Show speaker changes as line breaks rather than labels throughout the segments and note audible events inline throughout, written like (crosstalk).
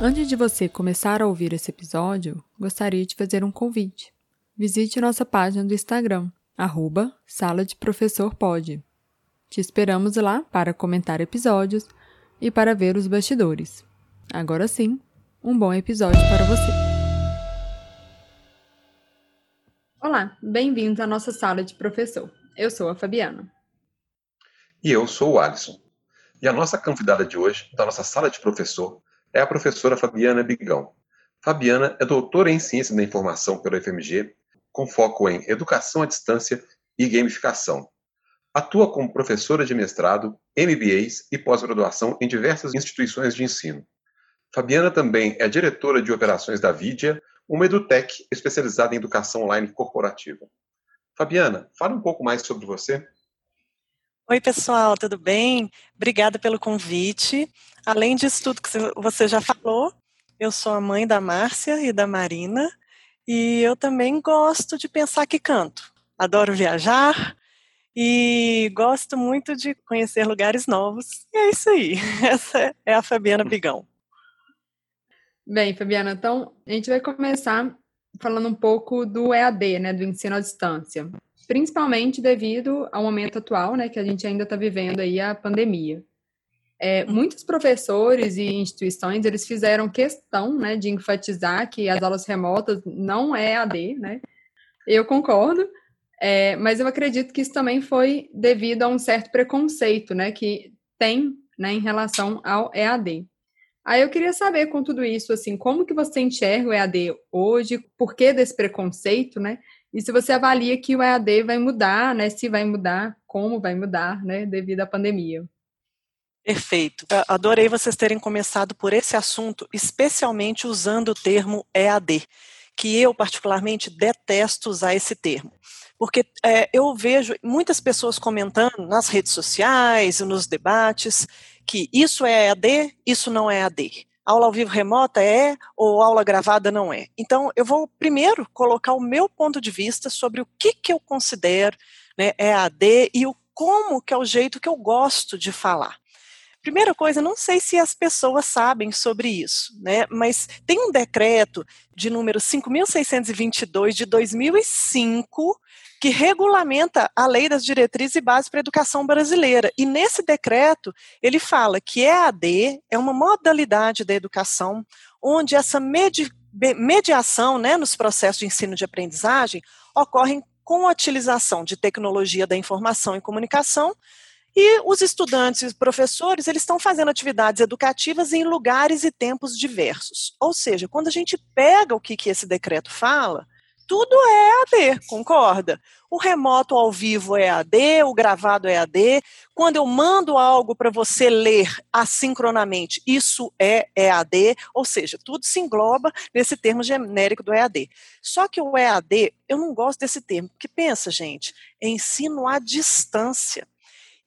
Antes de você começar a ouvir esse episódio, gostaria de fazer um convite. Visite nossa página do Instagram, arroba Sala de Professor Pode. Te esperamos lá para comentar episódios e para ver os bastidores. Agora sim, um bom episódio para você. Olá, bem-vindos à nossa sala de professor. Eu sou a Fabiana.
E eu sou o Alisson. E a nossa convidada de hoje, da nossa sala de professor, é a professora Fabiana Bigão. Fabiana é doutora em Ciência da Informação pela FMG, com foco em Educação à Distância e Gamificação. Atua como professora de mestrado, MBAs e pós-graduação em diversas instituições de ensino. Fabiana também é diretora de operações da Vidia, uma edutech especializada em educação online corporativa. Fabiana, fale um pouco mais sobre você.
Oi, pessoal, tudo bem? Obrigada pelo convite. Além disso tudo que você já falou, eu sou a mãe da Márcia e da Marina, e eu também gosto de pensar que canto. Adoro viajar e gosto muito de conhecer lugares novos. E é isso aí. (laughs) Essa é a Fabiana Bigão.
Bem, Fabiana, então a gente vai começar falando um pouco do EAD, né, do ensino à distância principalmente devido ao momento atual, né, que a gente ainda está vivendo aí a pandemia. É, muitos professores e instituições eles fizeram questão, né, de enfatizar que as aulas remotas não é AD, né? Eu concordo, é, mas eu acredito que isso também foi devido a um certo preconceito, né, que tem, né, em relação ao EAD. Aí eu queria saber com tudo isso, assim, como que você enxerga o EAD hoje, por que desse preconceito, né? E se você avalia que o EAD vai mudar, né? Se vai mudar, como vai mudar, né? Devido à pandemia.
Perfeito. Adorei vocês terem começado por esse assunto, especialmente usando o termo EAD, que eu particularmente detesto usar esse termo. Porque é, eu vejo muitas pessoas comentando nas redes sociais e nos debates que isso é EAD, isso não é EAD aula ao vivo remota é ou aula gravada não é. Então, eu vou primeiro colocar o meu ponto de vista sobre o que, que eu considero né, EAD e o como que é o jeito que eu gosto de falar. Primeira coisa, não sei se as pessoas sabem sobre isso, né? Mas tem um decreto de número 5.622 de 2005 que regulamenta a lei das diretrizes e bases para a educação brasileira. E nesse decreto, ele fala que EAD é uma modalidade da educação onde essa medi mediação né, nos processos de ensino de aprendizagem ocorre com a utilização de tecnologia da informação e comunicação e os estudantes e professores, eles estão fazendo atividades educativas em lugares e tempos diversos. Ou seja, quando a gente pega o que, que esse decreto fala, tudo é AD, concorda? O remoto ao vivo é AD, o gravado é AD. Quando eu mando algo para você ler assincronamente, isso é EAD, ou seja, tudo se engloba nesse termo genérico do EAD. Só que o EAD, eu não gosto desse termo, porque pensa, gente, é ensino à distância.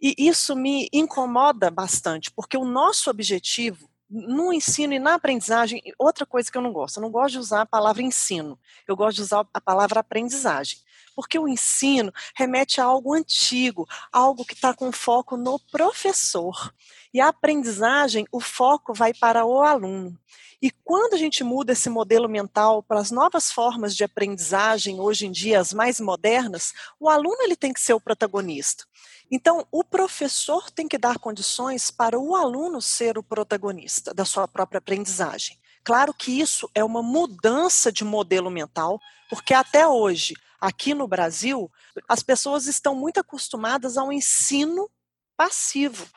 E isso me incomoda bastante, porque o nosso objetivo no ensino e na aprendizagem, outra coisa que eu não gosto, eu não gosto de usar a palavra ensino, eu gosto de usar a palavra aprendizagem. Porque o ensino remete a algo antigo, algo que está com foco no professor. E a aprendizagem, o foco vai para o aluno. E quando a gente muda esse modelo mental para as novas formas de aprendizagem, hoje em dia as mais modernas, o aluno ele tem que ser o protagonista. Então, o professor tem que dar condições para o aluno ser o protagonista da sua própria aprendizagem. Claro que isso é uma mudança de modelo mental, porque até hoje, aqui no Brasil, as pessoas estão muito acostumadas ao ensino passivo.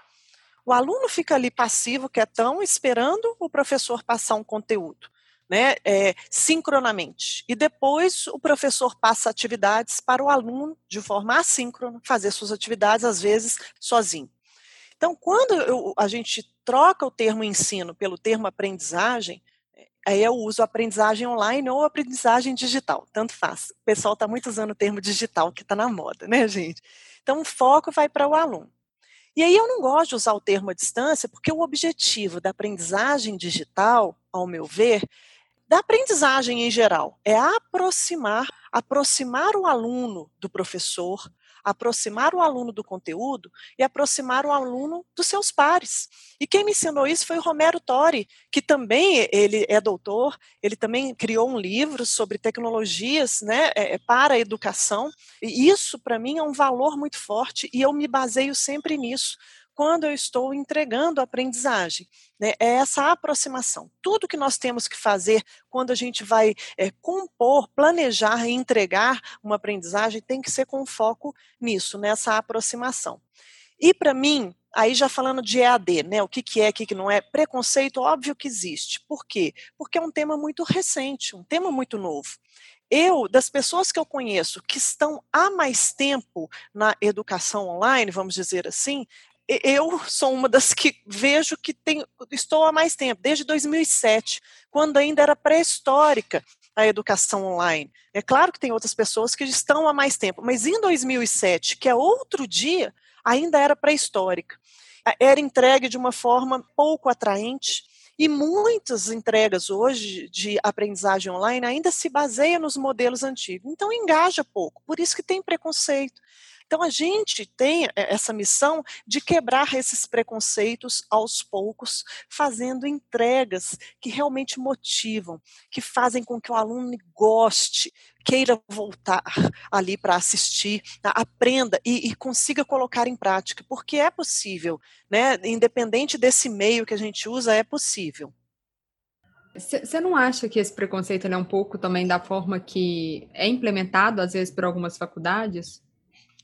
O aluno fica ali passivo, quietão, esperando o professor passar um conteúdo né, é, sincronamente. E depois o professor passa atividades para o aluno de forma assíncrona, fazer suas atividades, às vezes, sozinho. Então, quando eu, a gente troca o termo ensino pelo termo aprendizagem, aí eu uso aprendizagem online ou aprendizagem digital, tanto faz. O pessoal está muito usando o termo digital, que está na moda, né, gente? Então, o foco vai para o aluno. E aí eu não gosto de usar o termo à distância, porque o objetivo da aprendizagem digital, ao meu ver, da aprendizagem em geral, é aproximar, aproximar o aluno do professor, aproximar o aluno do conteúdo e aproximar o aluno dos seus pares. E quem me ensinou isso foi o Romero Tori, que também ele é doutor, ele também criou um livro sobre tecnologias né, é, é, para a educação, e isso para mim é um valor muito forte e eu me baseio sempre nisso quando eu estou entregando a aprendizagem. Né? É essa aproximação. Tudo que nós temos que fazer quando a gente vai é, compor, planejar e entregar uma aprendizagem tem que ser com foco nisso, nessa aproximação. E para mim, aí já falando de EAD, né? O que, que é, o que, que não é, preconceito, óbvio que existe. Por quê? Porque é um tema muito recente, um tema muito novo. Eu, das pessoas que eu conheço que estão há mais tempo na educação online, vamos dizer assim, eu sou uma das que vejo que tem, estou há mais tempo, desde 2007, quando ainda era pré-histórica a educação online. É claro que tem outras pessoas que estão há mais tempo, mas em 2007, que é outro dia, ainda era pré-histórica. Era entregue de uma forma pouco atraente, e muitas entregas hoje de aprendizagem online ainda se baseiam nos modelos antigos. Então engaja pouco, por isso que tem preconceito. Então, a gente tem eh, essa missão de quebrar esses preconceitos aos poucos, fazendo entregas que realmente motivam, que fazem com que o aluno goste, queira voltar ali para assistir, aprenda e, e, consiga colocar em prática, porque é possível, né? Independente desse meio que a gente usa, é possível.
Você não acha que esse preconceito é um pouco também da forma que é implementado, às vezes, por algumas faculdades?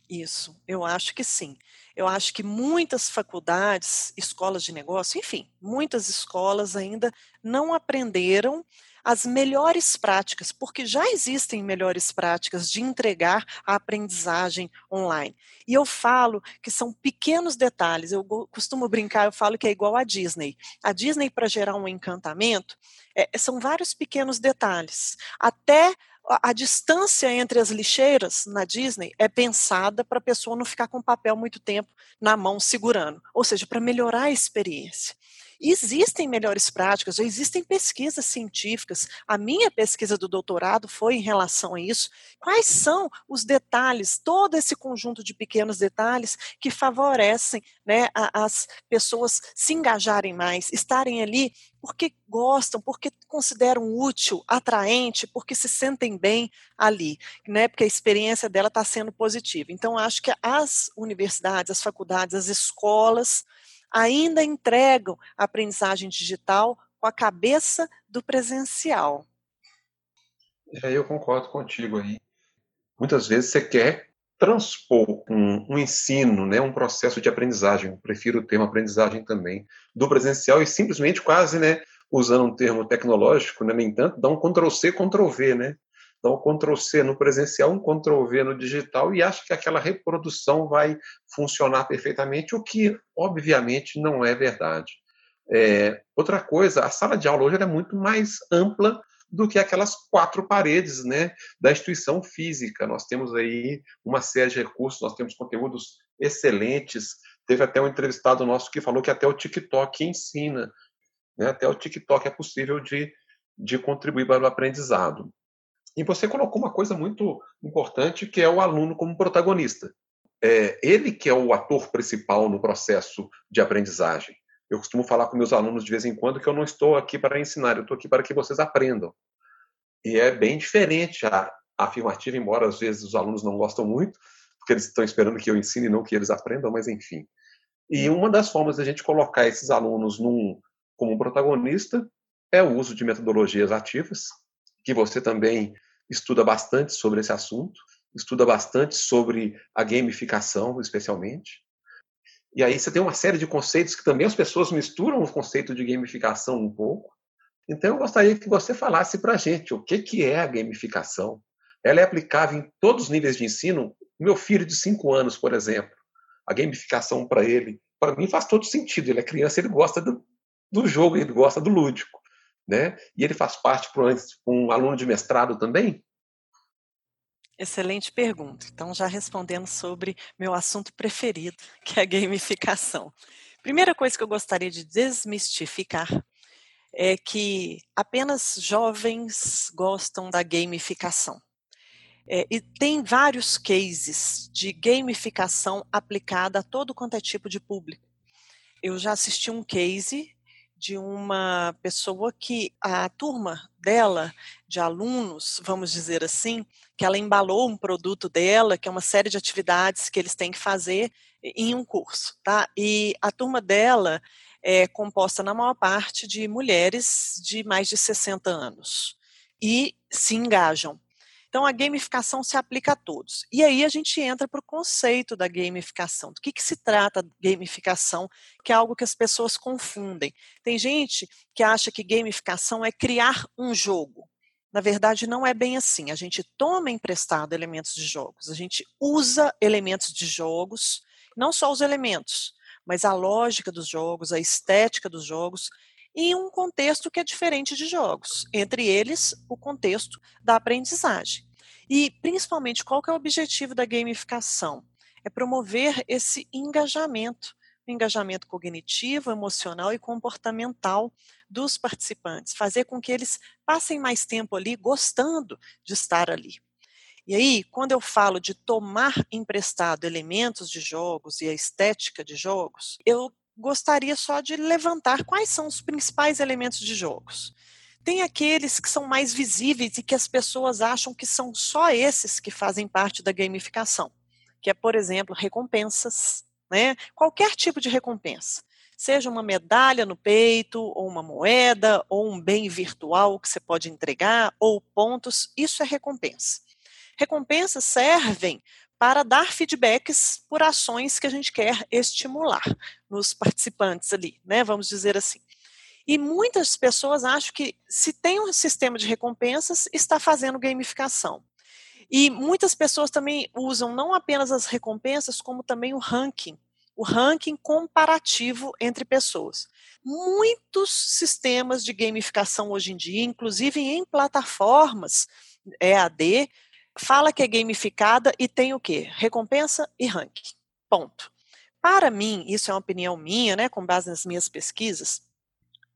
Isso, eu acho que sim. Eu acho que muitas faculdades, escolas de negócio, enfim, muitas escolas ainda não aprenderam as melhores práticas, porque já existem melhores práticas de entregar a aprendizagem online. E eu falo que são pequenos detalhes. Eu costumo brincar, eu falo que é igual a Disney. A Disney, para gerar um encantamento, é, são vários pequenos detalhes. Até a, distância entre as lixeiras na Disney é pensada para a pessoa não ficar com o papel muito tempo na mão segurando, ou seja, para melhorar a experiência. Existem melhores práticas, existem pesquisas científicas. A minha pesquisa do doutorado foi em relação a isso. Quais são os detalhes, todo esse conjunto de pequenos detalhes que favorecem né, as pessoas se engajarem mais, estarem ali porque gostam, porque consideram útil, atraente, porque se sentem bem ali, né? Porque a experiência dela está sendo positiva. Então, acho que as universidades, as faculdades, as escolas ainda entregam a aprendizagem digital com a cabeça do presencial.
É, eu concordo contigo aí. Muitas vezes você quer transpor um, um, ensino, né, um processo de aprendizagem, prefiro o termo aprendizagem também, do presencial e simplesmente quase, né, usando um termo tecnológico, né, nem tanto, dá um Ctrl-C, Ctrl-V, né? Dá um Ctrl-C no presencial, um Ctrl-V no digital e acha que aquela reprodução vai funcionar perfeitamente, o que, obviamente, não é verdade. É, outra coisa, a sala de aula hoje é muito mais ampla do que aquelas quatro paredes né, da instituição física. Nós temos aí uma série de recursos, nós temos conteúdos excelentes. Teve até um entrevistado nosso que falou que até o TikTok ensina, né, até o TikTok é possível de, de contribuir para o aprendizado. E você colocou uma coisa muito importante, que é o aluno como protagonista. É ele que é o ator principal no processo de aprendizagem. Eu costumo falar com meus alunos de vez em quando que eu não estou aqui para ensinar, eu estou aqui para que vocês aprendam. E é bem diferente a, afirmativa, embora às vezes os alunos não gostam muito, porque eles estão esperando que eu ensine e não que eles aprendam, mas enfim. E uma das formas de a gente colocar esses alunos num, como protagonista é o uso de metodologias ativas, que você também estuda bastante sobre esse assunto, estuda bastante sobre a gamificação, especialmente. E aí você tem uma série de conceitos que também as pessoas misturam o conceito de gamificação um pouco. Então eu gostaria que você falasse para a gente o que, que é a gamificação. Ela é aplicável em todos os níveis de ensino. Meu filho de 5 anos, por exemplo, a gamificação para ele, para mim faz todo sentido. Ele é criança, ele gosta do, do jogo, ele gosta do lúdico. Né? E ele faz parte para um aluno de mestrado também?
Excelente pergunta. Então, já respondendo sobre meu assunto preferido, (laughs) que é a gamificação. Primeira coisa que eu gostaria de desmistificar é que apenas jovens gostam da gamificação. É, e tem vários cases de gamificação aplicada a todo quanto é tipo de público. Eu já assisti um case de uma pessoa que a turma dela, de alunos, vamos dizer assim, que ela embalou um produto dela, que é uma série de atividades que eles têm que fazer em um curso, tá? E a turma dela é composta na maior parte de mulheres de mais de 60 anos e se engajam. Então, a gamificação se aplica a todos. E aí a gente entra para o conceito da gamificação. Do que, que se trata gamificação, que é algo que as pessoas confundem. Tem gente que acha que gamificação é criar um jogo. Na verdade, não é bem assim. A gente toma emprestado elementos de jogos, a gente usa elementos de jogos, não só os elementos, mas a lógica dos jogos, a estética dos jogos, em um contexto que é diferente de jogos, entre eles o contexto da aprendizagem. E principalmente qual que é o objetivo da gamificação? É promover esse engajamento, o engajamento cognitivo, emocional e comportamental dos participantes, fazer com que eles passem mais tempo ali gostando de estar ali. E aí, quando eu falo de tomar emprestado elementos de jogos e a estética de jogos, eu gostaria só de levantar quais são os principais elementos de jogos. Tem aqueles que são mais visíveis e que as pessoas acham que são só esses que fazem parte da gamificação, que é, por exemplo, recompensas, né? Qualquer tipo de recompensa. Seja uma medalha no peito, ou uma moeda, ou um bem virtual que você pode entregar, ou pontos, isso é recompensa. Recompensas servem para dar feedbacks por ações que a gente quer estimular nos participantes ali, né? Vamos dizer assim. E muitas pessoas acham que se tem um sistema de recompensas, está fazendo gamificação. E muitas pessoas também usam não apenas as recompensas, como também o ranking, o ranking comparativo entre pessoas. Muitos sistemas de gamificação hoje em dia, inclusive em plataformas EAD, fala que é gamificada e tem o quê? Recompensa e ranking. Ponto. Para mim, isso é uma opinião minha, né, com base nas minhas pesquisas.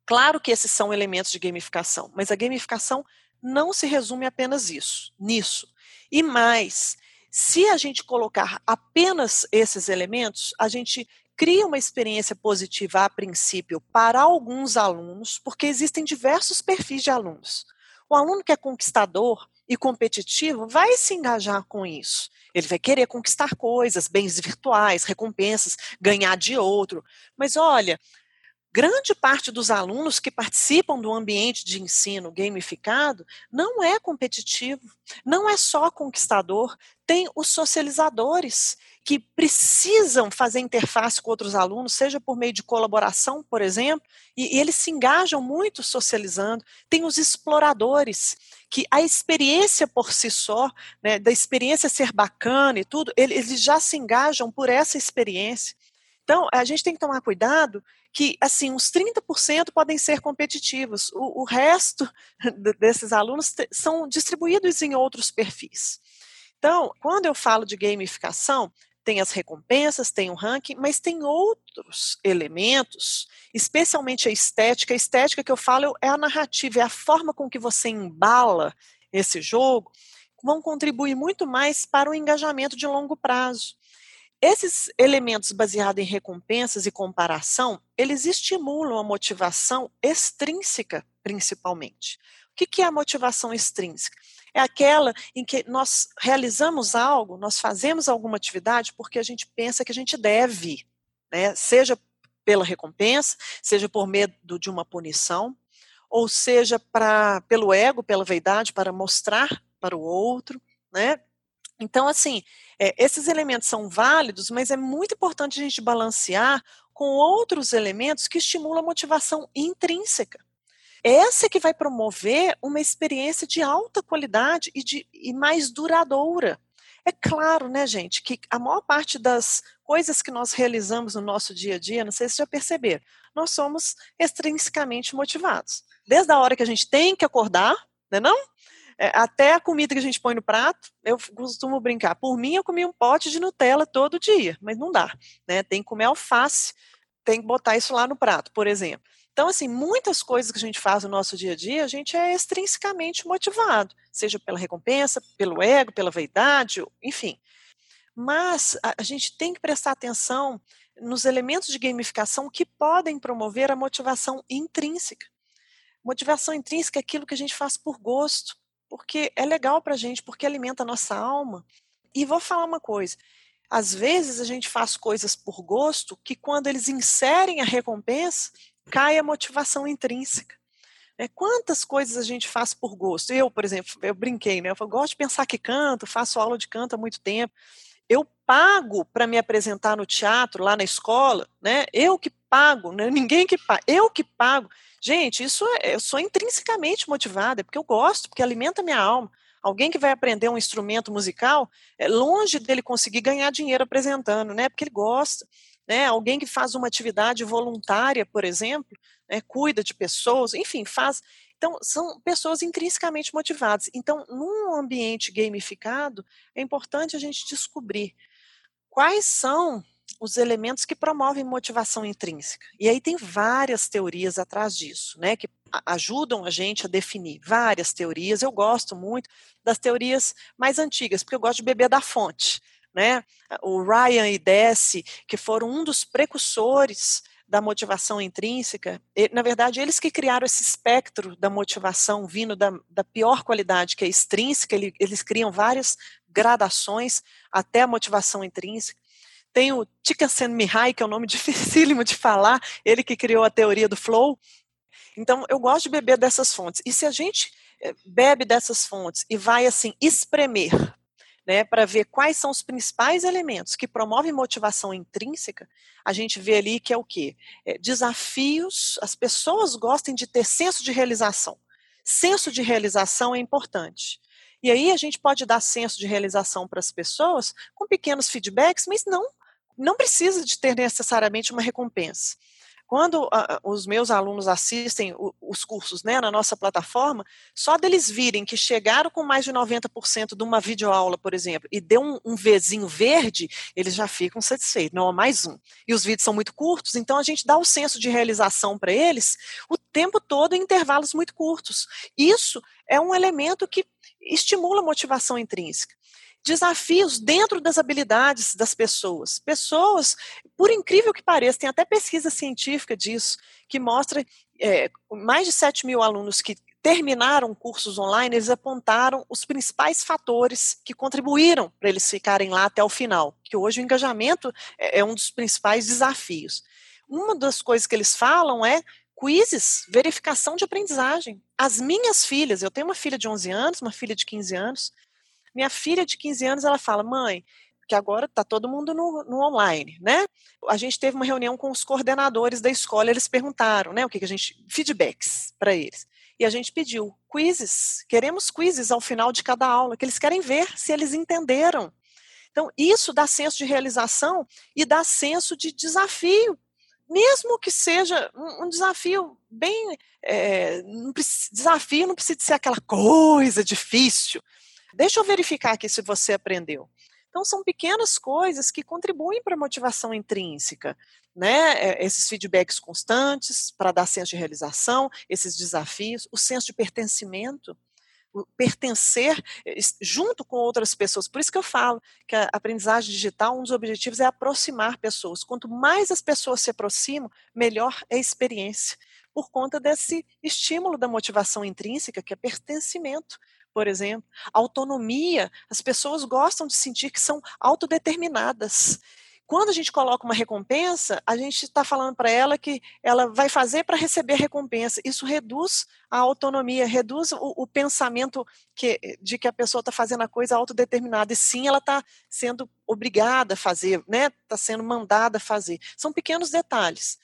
Claro que esses são elementos de gamificação, mas a gamificação não se resume apenas isso, nisso. E mais, se a gente colocar apenas esses elementos, a gente cria uma experiência positiva a princípio para alguns alunos, porque existem diversos perfis de alunos. O aluno que é conquistador, e competitivo vai se engajar com isso. Ele vai querer conquistar coisas, bens virtuais, recompensas, ganhar de outro. Mas olha, grande parte dos alunos que participam do ambiente de ensino gamificado não é competitivo, não é só conquistador, tem os socializadores que precisam fazer interface com outros alunos, seja por meio de colaboração, por exemplo, e, e eles se engajam muito socializando. Tem os exploradores que a experiência por si só, né, da experiência ser bacana e tudo, eles já se engajam por essa experiência. Então, a gente tem que tomar cuidado que, assim, uns 30% podem ser competitivos, o, o resto (laughs) desses alunos são distribuídos em outros perfis. Então, quando eu falo de gamificação, tem as recompensas, tem o ranking, mas tem outros elementos, especialmente a estética. A estética que eu falo é a narrativa, é a forma com que você embala esse jogo, vão contribuir muito mais para o engajamento de longo prazo. Esses elementos baseados em recompensas e comparação, eles estimulam a motivação extrínseca, principalmente. O que é a motivação extrínseca? É aquela em que nós realizamos algo, nós fazemos alguma atividade porque a gente pensa que a gente deve, né? seja pela recompensa, seja por medo de uma punição, ou seja pra, pelo ego, pela vaidade, para mostrar para o outro, né? Então, assim, é, esses elementos são válidos, mas é muito importante a gente balancear com outros elementos que estimulam a motivação intrínseca. Essa é que vai promover uma experiência de alta qualidade e, de, e mais duradoura. É claro, né, gente, que a maior parte das coisas que nós realizamos no nosso dia a dia, não sei se já perceberam, nós somos extrinsecamente motivados. Desde a hora que a gente tem que acordar, né, não? É, até a comida que a gente põe no prato, eu costumo brincar. Por mim, eu comi um pote de Nutella todo dia, mas não dá. Né? Tem que comer alface tem que botar isso lá no prato, por exemplo. Então, assim, muitas coisas que a gente faz no nosso dia a dia, a gente é extrinsecamente motivado, seja pela recompensa, pelo ego, pela vaidade, enfim. Mas a, gente tem que prestar atenção nos elementos de gamificação que podem promover a motivação intrínseca. Motivação intrínseca é aquilo que a gente faz por gosto, porque é legal para a gente, porque alimenta a nossa alma. E vou falar uma coisa: às vezes a gente faz coisas por gosto que, quando eles inserem a recompensa, cai a motivação intrínseca. É, quantas coisas a gente faz por gosto? Eu, por exemplo, eu brinquei, né? Eu gosto de pensar que canto, faço aula de canto há muito tempo. Eu pago para me apresentar no teatro, lá na escola, né? Eu que pago, né? ninguém que paga, eu que pago. Gente, isso é, eu sou intrinsecamente motivada, porque eu gosto, porque alimenta minha alma. Alguém que vai aprender um instrumento musical, é longe dele conseguir ganhar dinheiro apresentando, né? Porque ele gosta. Né? Alguém que faz uma atividade voluntária, por exemplo, né? cuida de pessoas, enfim, faz. Então, são pessoas intrinsecamente motivadas. Então, num ambiente gamificado, é importante a gente descobrir quais são os elementos que promovem motivação intrínseca. E aí tem várias teorias atrás disso, né, que ajudam a gente a definir várias teorias. Eu gosto muito das teorias mais antigas, porque eu gosto de beber da fonte, né? O Ryan e Deci, que foram um dos precursores da motivação intrínseca, na verdade, eles que criaram esse espectro da motivação vindo da, da pior qualidade, que é extrínseca, eles criam várias gradações até a motivação intrínseca. Tem o Csikszentmihalyi, que é um nome (laughs) dificílimo de falar, ele que criou a teoria do flow. Então, eu gosto de beber dessas fontes. E se a gente eh, bebe dessas fontes e vai, assim, espremer, né, para ver quais são os principais elementos que promovem motivação intrínseca, a gente vê ali que é o quê? É, desafios, as pessoas gostam de ter senso de realização. Senso de realização é importante. E aí a gente pode dar senso de realização para as pessoas com pequenos feedbacks, mas não não precisa de ter necessariamente uma recompensa. Quando uh, os meus alunos assistem o, os cursos né, na nossa plataforma, só deles virem que chegaram com mais de 90% de uma videoaula, por exemplo, e deu um, um Vzinho verde, eles já ficam satisfeitos, não há mais um. E os vídeos são muito curtos, então a gente dá o senso de realização para eles o tempo todo em intervalos muito curtos. Isso é um elemento que estimula a motivação intrínseca desafios dentro das habilidades das pessoas. Pessoas, por incrível que pareça, tem até pesquisa científica disso, que mostra é, mais de 7 mil alunos que terminaram cursos online, eles apontaram os principais fatores que contribuíram para eles ficarem lá até o final, que hoje o engajamento é, é um dos principais desafios. Uma das coisas que eles falam é quizzes, verificação de aprendizagem. As minhas filhas, eu tenho uma filha de 11 anos, uma filha de 15 anos, minha filha de 15 anos, ela fala, mãe, que agora está todo mundo no, no, online, né? A gente teve uma reunião com os coordenadores da escola, eles perguntaram, né, o que, que a gente, feedbacks para eles. E a gente pediu quizzes, queremos quizzes ao final de cada aula, que eles querem ver se eles entenderam. Então, isso dá senso de realização e dá senso de desafio, mesmo que seja um, desafio bem. É, não precisa, desafio não precisa ser aquela coisa difícil, Deixa eu verificar aqui se você aprendeu. Então, são pequenas coisas que contribuem para a motivação intrínseca, né? É, esses feedbacks constantes para dar senso de realização, esses desafios, o senso de pertencimento, o pertencer eh, junto com outras pessoas. Por isso que eu falo que a aprendizagem digital, um dos objetivos é aproximar pessoas. Quanto mais as pessoas se aproximam, melhor é a experiência. Por conta desse estímulo da motivação intrínseca, que é pertencimento por exemplo. Autonomia, as pessoas gostam de sentir que são autodeterminadas. Quando a gente coloca uma recompensa, a gente está falando para ela que ela vai fazer para receber recompensa. Isso reduz a autonomia, reduz o, o pensamento que, de que a pessoa está fazendo a coisa autodeterminada. E sim, ela está sendo obrigada a fazer, está né? Tá sendo mandada a fazer. São pequenos detalhes.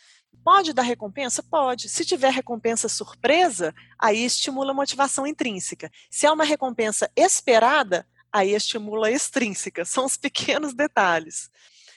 Pode dar recompensa? Pode. Se tiver recompensa surpresa, aí estimula a motivação intrínseca. Se é uma recompensa esperada, aí estimula a extrínseca. São os pequenos detalhes.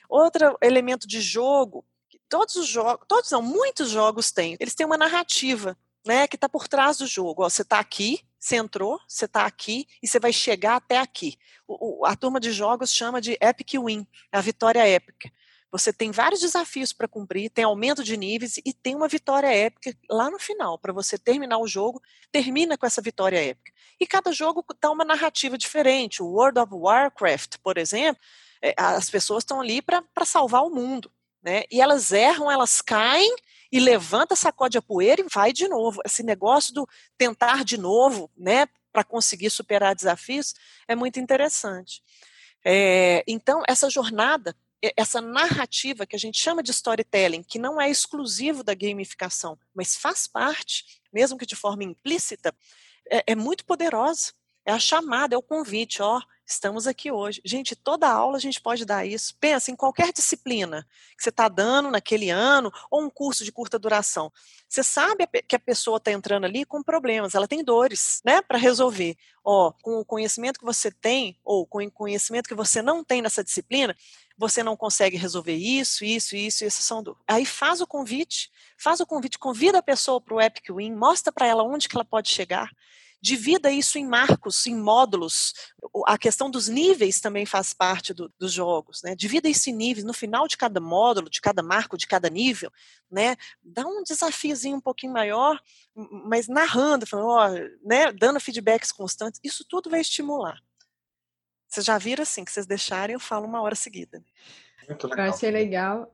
Outro elemento de jogo, todos os jogos, todos não, muitos jogos têm, eles têm uma narrativa, né, que está por trás do jogo. Ó, você está aqui, você entrou, você está aqui e você vai chegar até aqui. O, o, a turma de jogos chama de Epic Win, a vitória épica. Você tem vários desafios para cumprir, tem aumento de níveis e tem uma vitória épica lá no final. Para você terminar o jogo, termina com essa vitória épica. E cada jogo dá uma narrativa diferente. O World of Warcraft, por exemplo, é, as pessoas estão ali para salvar o mundo. Né? E elas erram, elas caem e levanta, sacode a poeira e vai de novo. Esse negócio do tentar de novo, né, para conseguir superar desafios, é muito interessante. É, então, essa jornada, essa narrativa que a gente chama de storytelling, que não é exclusivo da gamificação, mas faz parte, mesmo que de forma implícita, é, é muito poderosa. É a chamada, é o convite, ó, estamos aqui hoje. Gente, toda aula a gente pode dar isso. Pensa em qualquer disciplina que você está dando naquele ano, ou um curso de curta duração. Você sabe que a pessoa está entrando ali com problemas, ela tem dores, né, para resolver. Ó, com o conhecimento que você tem, ou com o conhecimento que você não tem nessa disciplina, você não consegue resolver isso, isso, isso, isso são dores. Aí faz o convite, faz o convite, convida a pessoa para o Epic Win, mostra para ela onde que ela pode chegar divida isso em marcos, em módulos. A questão dos níveis também faz parte do, dos jogos, né? Divida isso em níveis, no final de cada módulo, de cada marco, de cada nível, né? Dá um desafiozinho um pouquinho maior, mas narrando, falando, ó, né? dando feedbacks constantes, isso tudo vai estimular. Vocês já viram assim, que vocês deixarem, eu falo uma hora seguida.
Muito legal. Eu achei legal.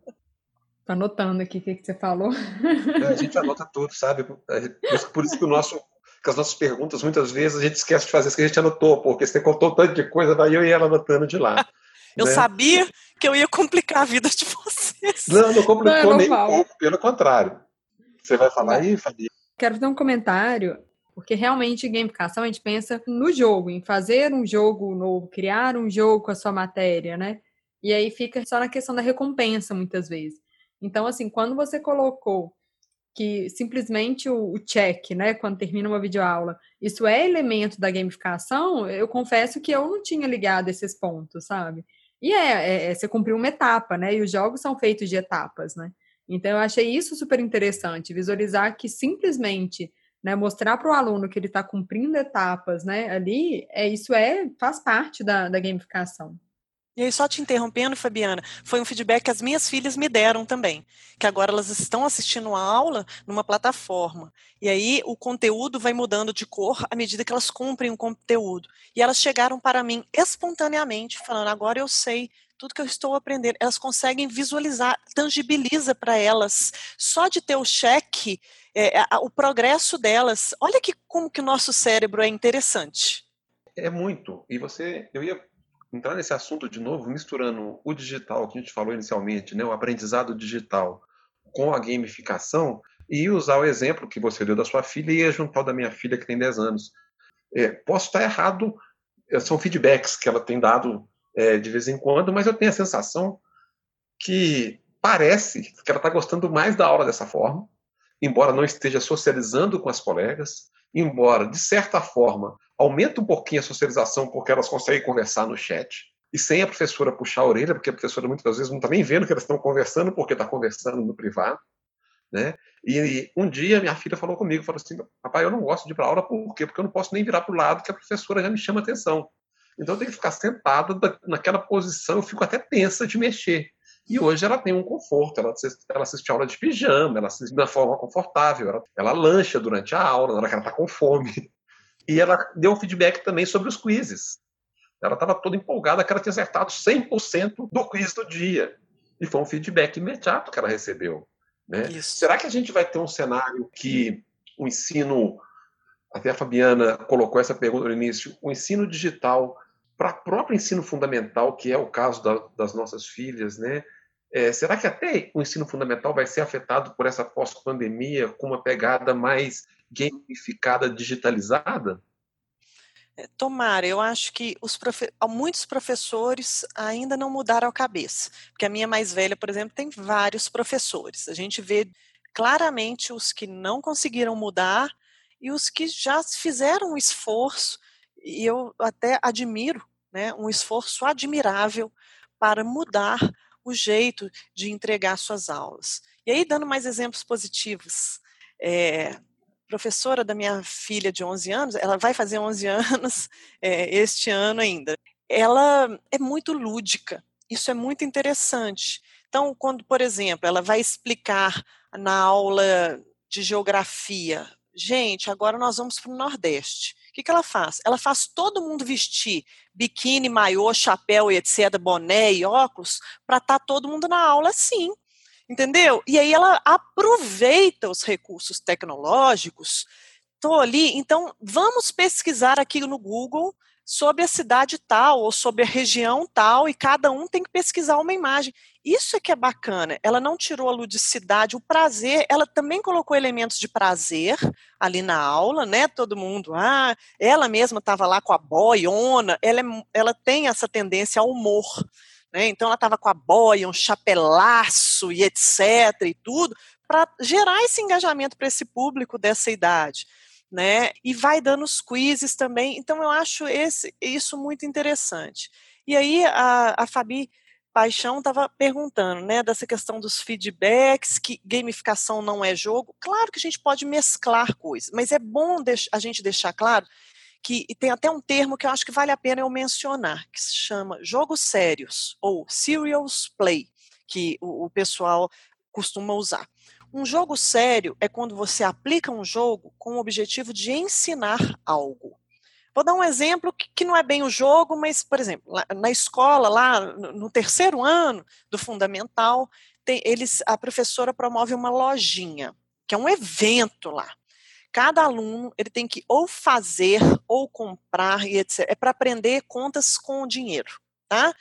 Tô anotando aqui o que, que você falou.
É, a gente anota tudo, sabe? Por isso que o nosso que as nossas perguntas, muitas vezes, a gente esquece de fazer isso que a gente anotou, porque você contou tanto de coisa, daí eu ia ela anotando de lá. (laughs)
eu né? sabia que eu ia complicar a vida de vocês.
Não, não complicou não, nem um pouco, pelo contrário. Você vai falar aí, Fabi?
Quero fazer um comentário, porque realmente gamificação a gente pensa no jogo, em fazer um jogo novo, criar um jogo com a sua matéria, né? E aí fica só na questão da recompensa, muitas vezes. Então, assim, quando você colocou que simplesmente o, o check, né, quando termina uma videoaula, isso é elemento da gamificação, eu confesso que eu não tinha ligado esses pontos, sabe? E é, é, é você cumprir uma etapa, né? E os jogos são feitos de etapas, né? Então eu achei isso super interessante, visualizar que simplesmente né, mostrar para o aluno que ele está cumprindo etapas, né, ali, é, isso é, faz parte da, da gamificação.
E aí, só te interrompendo, Fabiana, foi um feedback que as minhas filhas me deram também, que agora elas estão assistindo a aula numa plataforma. E aí o conteúdo vai mudando de cor à medida que elas cumprem o conteúdo. E elas chegaram para mim espontaneamente, falando: agora eu sei tudo que eu estou aprendendo. Elas conseguem visualizar, tangibiliza para elas, só de ter o cheque, é, o progresso delas. Olha que como que o nosso cérebro é interessante.
É muito. E você, eu ia entrar nesse assunto de novo, misturando o digital que a gente falou inicialmente, né, o aprendizado digital, com a gamificação, e usar o exemplo que você deu da sua filha e juntar o da minha filha que tem 10 anos. É, posso estar errado, é, são feedbacks que ela tem dado é, de vez em quando, mas eu tenho a sensação que parece que ela está gostando mais da aula dessa forma, embora não esteja socializando com as colegas, embora, de certa forma, aumenta um pouquinho a socialização porque elas conseguem conversar no chat, e sem a professora puxar a orelha, porque a professora muitas vezes não está nem vendo que elas estão conversando, porque está conversando no privado. Né? E, um dia minha filha falou comigo, falou assim, papai, eu não gosto de ir para aula, por quê? Porque eu não posso nem virar para o lado que a professora já me chama atenção. Então eu tenho que ficar sentada naquela posição, eu fico até tensa de mexer. E hoje ela tem um conforto, ela assiste, ela assiste aula de pijama, ela assiste uma forma confortável, ela, ela lancha durante a aula, na hora que ela está com fome. (laughs) E ela deu um feedback também sobre os quizzes. Ela estava toda empolgada que ela tinha acertado 100% do quiz do dia. E foi um feedback imediato que ela recebeu. Né? Será que a gente vai ter um cenário que o ensino, até a Fabiana colocou essa pergunta no início, o ensino digital para o próprio ensino fundamental, que é o caso da, das nossas filhas, né? É, será que até o ensino fundamental vai ser afetado por essa pós-pandemia com uma pegada mais gamificada, digitalizada?
É, tomara, eu acho que profe muitos professores ainda não mudaram a cabeça. Porque a minha mais velha, por exemplo, tem vários professores. A gente vê claramente os que não conseguiram mudar e os que já fizeram um esforço, e eu até admiro, né, um esforço admirável para mudar o jeito de entregar suas aulas. E aí, dando mais exemplos positivos, é, professora da minha filha de 11 anos, ela vai fazer 11 (laughs) anos é, este ano ainda. Ela é muito lúdica, isso é muito interessante. Então, quando, por exemplo, ela vai explicar na aula de geografia, gente, agora nós vamos para o Nordeste. Que, que ela faz? Ela faz todo mundo vestir biquíni, maiô, chapéu etc., boné e óculos, para estar tá todo mundo na aula sim. Entendeu? E aí ela aproveita os recursos tecnológicos. Estou ali, então vamos pesquisar aqui no Google sobre a cidade tal ou sobre a região tal e cada um tem que pesquisar uma imagem. Isso é que é bacana. Ela não tirou a ludicidade, o prazer, ela também colocou elementos de prazer ali na aula, né? Todo mundo, ah, ela mesma estava lá com a boiona, ela, é, ela tem essa tendência ao humor. Né? Então ela estava com a boia, um chapelaço e etc. e tudo, para gerar esse engajamento para esse público dessa idade né? E vai dando os quizzes também. Então eu acho esse, isso muito interessante. E aí a, a Fabi Paixão estava perguntando, né, dessa questão dos feedbacks, que gamificação não é jogo. Claro que a gente pode mesclar coisas, mas é bom a gente deixar claro que tem até um termo que eu acho que vale a pena eu mencionar, que se chama jogos sérios ou serious play, que o, o pessoal costuma usar. Um jogo sério é quando você aplica um jogo com o objetivo de ensinar algo. Vou dar um exemplo que, não é bem o jogo, mas, por exemplo, na escola, lá no, no, terceiro ano do fundamental, tem, eles, a professora promove uma lojinha, que é um evento lá. Cada aluno ele tem que ou fazer ou comprar e etc. É para aprender contas com dinheiro, tá?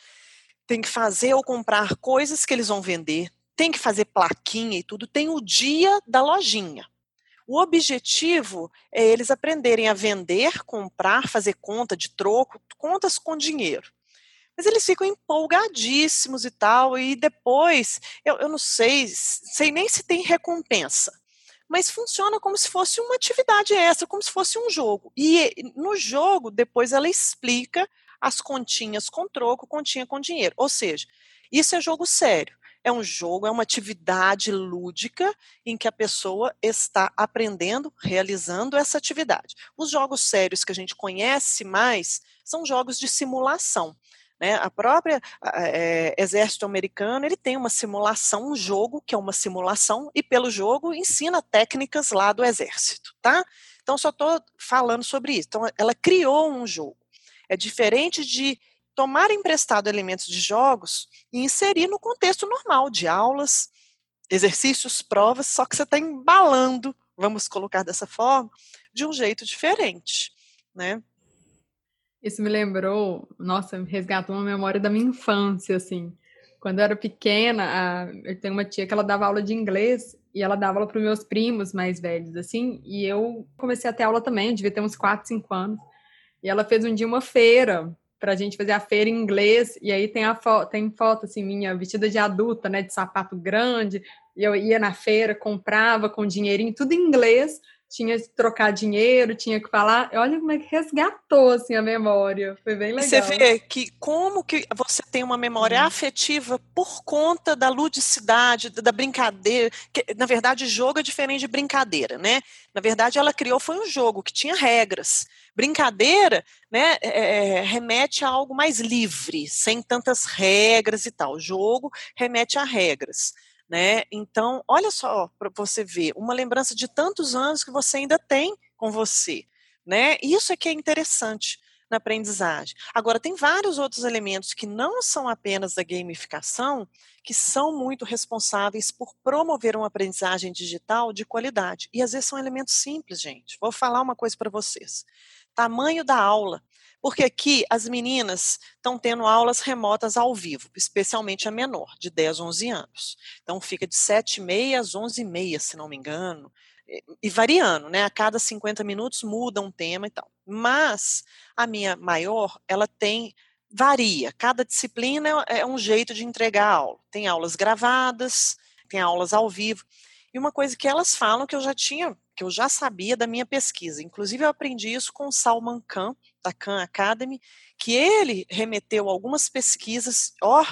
Tem que fazer ou comprar coisas que eles vão vender, tem que fazer plaquinha e tudo, tem o dia da lojinha. O objetivo é eles aprenderem a vender, comprar, fazer conta de troco, contas com dinheiro. Mas eles ficam empolgadíssimos e tal, e depois, eu, eu não sei, sei nem se tem recompensa, mas funciona como se fosse uma atividade extra, como se fosse um jogo. E no jogo, depois ela explica as continhas com troco, continha com dinheiro. Ou seja, isso é jogo sério. É um jogo, é uma atividade lúdica em que a pessoa está aprendendo, realizando essa atividade. Os jogos sérios que a gente conhece mais são jogos de simulação. Né? A própria é, exército americano ele tem uma simulação, um jogo que é uma simulação e pelo jogo ensina técnicas lá do exército, tá? Então só estou falando sobre isso. Então ela criou um jogo. É diferente de tomar emprestado elementos de jogos e inserir no contexto normal de aulas, exercícios, provas, só que você está embalando, vamos colocar dessa forma, de um jeito diferente, né?
Isso me lembrou, nossa, resgatou uma memória da minha infância, assim. Quando eu era pequena, a, eu tenho uma tia que ela dava aula de inglês e ela dava aula para os meus primos mais velhos, assim, e eu comecei a ter aula também, eu devia ter uns 4, 5 anos. E ela fez um dia uma feira para a gente fazer a feira em inglês, e aí tem a fo tem foto assim minha vestida de adulta, né, de sapato grande, e eu ia na feira, comprava com dinheirinho, tudo em inglês, tinha que trocar dinheiro, tinha que falar. Olha como é que resgatou assim a memória. Foi bem legal.
Você vê que como que você tem uma memória hum. afetiva por conta da ludicidade, da brincadeira. Que, na verdade, jogo é diferente de brincadeira, né? Na verdade, ela criou foi um jogo que tinha regras. Brincadeira, né, é, é remete a algo mais livre, sem tantas regras e tal. Jogo remete a regras né? Então, olha só para você ver, uma lembrança de tantos anos que você ainda tem com você, né? Isso é que é interessante na aprendizagem. Agora, tem vários outros elementos que não são apenas da gamificação, que são muito responsáveis por promover uma aprendizagem digital de qualidade. E às vezes são elementos simples, gente. Vou falar uma coisa para vocês. Tamanho da aula. Porque aqui as meninas estão tendo aulas remotas ao vivo, especialmente a menor, de 10, 11 anos. Então fica de 7 e meia às 11 e meia, se não me engano, e variando, né? A cada 50 minutos muda um tema e tal. Mas a minha maior, ela tem varia. Cada disciplina é, é um jeito de entregar a aula. Tem aulas gravadas, tem aulas ao vivo. E uma coisa que elas falam que eu já tinha, que eu já sabia da minha pesquisa, inclusive eu aprendi isso com o Salman Khan, da Khan Academy, que ele remeteu algumas pesquisas, ó,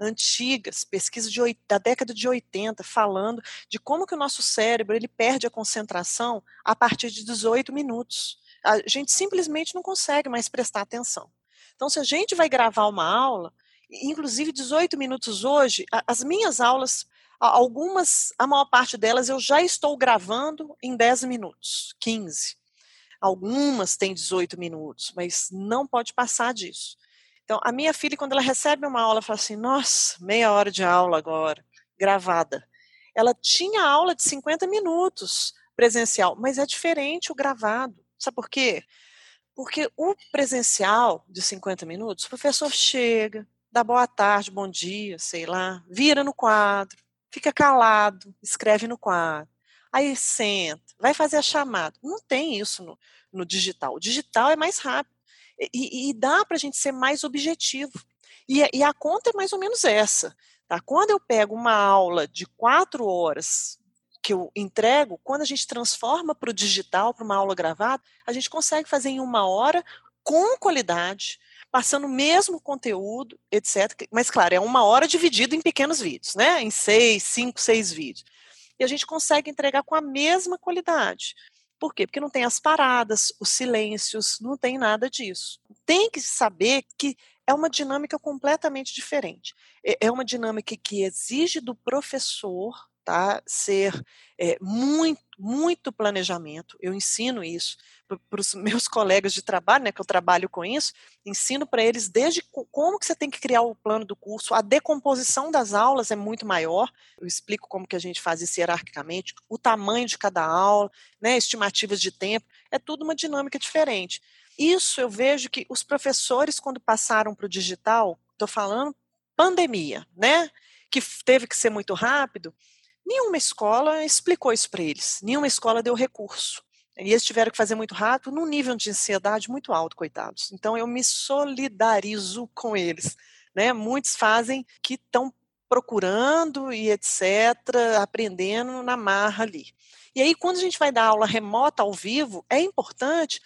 antigas, pesquisas de, da década de 80, falando de como que o nosso cérebro ele perde a concentração a partir de 18 minutos. A gente simplesmente não consegue mais prestar atenção. Então, se a gente vai gravar uma aula, inclusive 18 minutos hoje, as minhas aulas, algumas, a maior parte delas eu já estou gravando em 10 minutos, 15. Algumas têm 18 minutos, mas não pode passar disso. Então, a minha filha, quando ela recebe uma aula, fala assim: nossa, meia hora de aula agora, gravada. Ela tinha aula de 50 minutos presencial, mas é diferente o gravado. Sabe por quê? Porque o presencial de 50 minutos, o professor chega, dá boa tarde, bom dia, sei lá, vira no quadro, fica calado, escreve no quadro. Aí senta, vai fazer a chamada. Não tem isso no, no digital. O digital é mais rápido. E, e dá para a gente ser mais objetivo. E, e, a conta é mais ou menos essa. Tá? Quando eu pego uma aula de quatro horas que eu entrego, quando a gente transforma para o digital, para uma aula gravada, a gente consegue fazer em uma hora com qualidade, passando o mesmo conteúdo, etc. Mas, claro, é uma hora dividida em pequenos vídeos, né? Em seis, cinco, seis vídeos. E a gente consegue entregar com a mesma qualidade. Por quê? Porque não tem as paradas, os silêncios, não tem nada disso. Tem que saber que é uma dinâmica completamente diferente. É, é uma dinâmica que exige do professor tá? Ser é, muito, muito planejamento. Eu ensino isso para os (laughs) meus colegas de trabalho, né, que eu trabalho com isso, ensino para eles desde como que você tem que criar o plano do curso, a decomposição das aulas é muito maior, eu explico como que a gente faz isso hierarquicamente, o tamanho de cada aula, né, estimativas de tempo, é tudo uma dinâmica diferente. Isso eu vejo que os professores, quando passaram para o digital, estou falando pandemia, né, que teve que ser muito rápido, Nenhuma escola explicou isso para eles, nenhuma escola deu recurso. E eles tiveram que fazer muito rápido, num nível de ansiedade muito alto, coitados. Então eu me solidarizo com eles. Né? Muitos fazem que estão procurando e etc., aprendendo na marra ali. E aí, quando a gente vai dar aula remota ao vivo, é importante.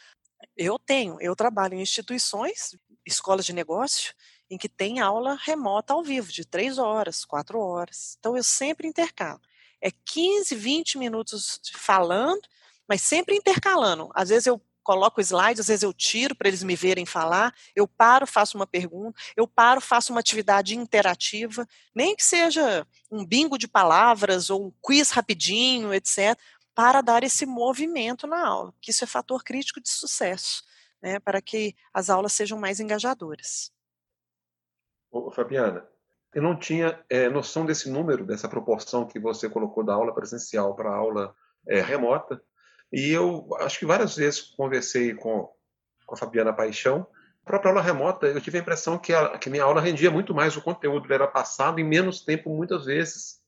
Eu tenho, eu trabalho em instituições, escolas de negócio, em que tem aula remota ao vivo, de três horas, quatro horas. Então, eu sempre intercalo é 15, 20 minutos falando, mas sempre intercalando. Às vezes eu coloco slides, às vezes eu tiro para eles me verem falar, eu paro, faço uma pergunta, eu paro, faço uma atividade interativa, nem que seja um bingo de palavras ou um quiz rapidinho, etc., para dar esse movimento na aula, que isso é fator crítico de sucesso, né, para que as aulas sejam mais engajadoras.
Ô, Fabiana, eu não tinha é, noção desse número, dessa proporção que você colocou da aula presencial para a aula é, remota. E eu acho que várias vezes conversei com, com a Fabiana Paixão. A própria aula remota, eu tive a impressão que, a, que minha aula rendia muito mais, o conteúdo era passado em menos tempo, muitas vezes.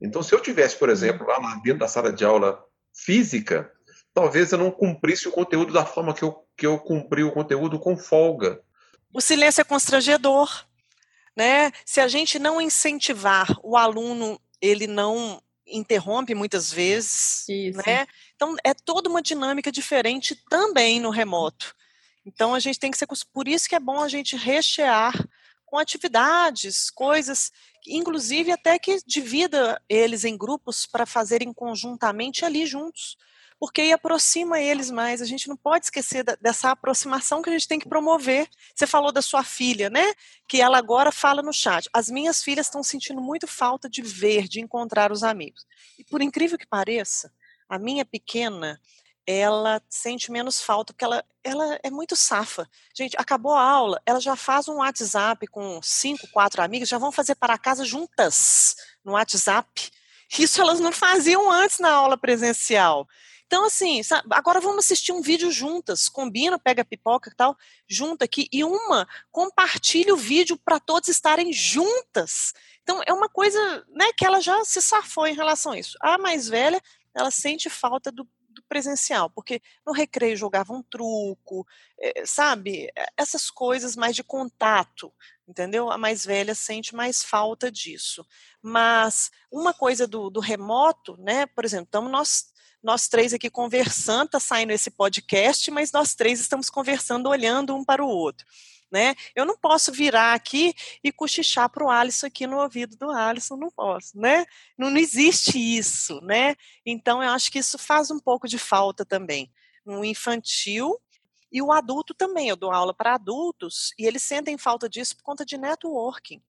Então, se eu tivesse, por exemplo, lá dentro da sala de aula física, talvez eu não cumprisse o conteúdo da forma que eu, que eu cumpri o conteúdo com folga.
O silêncio é constrangedor. Né? Se a gente não incentivar o aluno, ele não interrompe muitas vezes, Isso. né? Então é toda uma dinâmica diferente também no remoto. Então a gente tem que ser por isso que é bom a gente rechear com atividades, coisas, inclusive até que divida eles em grupos para fazerem conjuntamente ali juntos porque aí aproxima eles mais. A gente não pode esquecer da, dessa aproximação que a gente tem que promover. Você falou da sua filha, né? Que ela agora fala no chat. As minhas filhas estão sentindo muito falta de ver, de encontrar os amigos. E por incrível que pareça, a minha pequena, ela sente menos falta, porque ela, ela é muito safa. Gente, acabou a aula, ela já faz um WhatsApp com cinco, quatro amigas, já vão fazer para casa juntas no WhatsApp. Isso elas não faziam antes na aula presencial. Então, assim, sabe, agora vamos assistir um vídeo juntas, combina, pega pipoca e tal, junta aqui, e uma compartilha o vídeo para todos estarem juntas. Então, é uma coisa né, que ela já se safou em relação a isso. A mais velha, ela sente falta do, presencial, porque no recreio jogava um truco, é, sabe? Essas coisas mais de contato, entendeu? A mais velha sente mais falta disso. Mas uma coisa do, do remoto, né? Por exemplo, estamos nós nós três aqui conversando, está saindo esse podcast, mas nós três estamos conversando, olhando um para o outro. Né? Eu não posso virar aqui e cochichar para o Alisson aqui no ouvido do Alisson, não posso, né? Não, não existe isso, né? Então eu acho que isso faz um pouco de falta também. No infantil, E o adulto também, eu dou aula para adultos e eles sentem falta disso por conta de networking.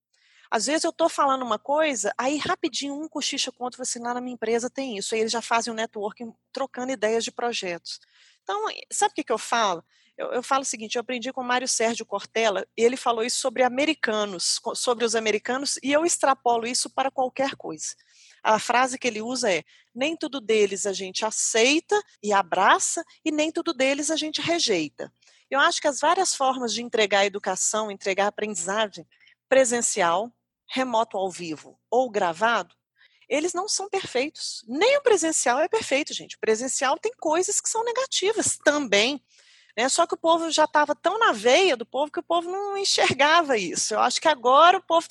Às vezes eu estou falando uma coisa, aí rapidinho um cochicha com outro, assim, lá na minha empresa tem isso. Aí eles já fazem um networking trocando ideias de projetos. Então, sabe o que, que eu falo? Eu, eu, falo o seguinte, eu aprendi com o Mário Sérgio Cortella, ele falou isso sobre americanos, sobre os americanos, e eu extrapolo isso para qualquer coisa. A frase que ele usa é: nem tudo deles a gente aceita e abraça, e nem tudo deles a gente rejeita. Eu acho que as várias formas de entregar educação, entregar aprendizagem, presencial, remoto ao vivo ou gravado, eles não são perfeitos. Nem o presencial é perfeito, gente. O presencial tem coisas que são negativas também. Né? Só que o povo já estava tão na veia do povo que o povo não enxergava isso. Eu acho que agora o povo,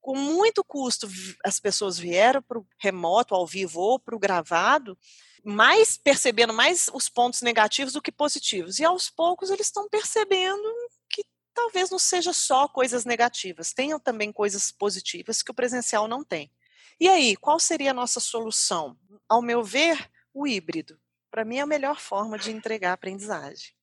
com muito custo, as pessoas vieram para o remoto, ao vivo ou para o gravado, mais percebendo mais os pontos negativos do que positivos. E aos poucos eles estão percebendo talvez não seja só coisas negativas, tenham também coisas positivas que o presencial não tem. E aí, qual seria a nossa solução? Ao meu ver, o híbrido. Para mim, é a melhor forma de entregar a aprendizagem.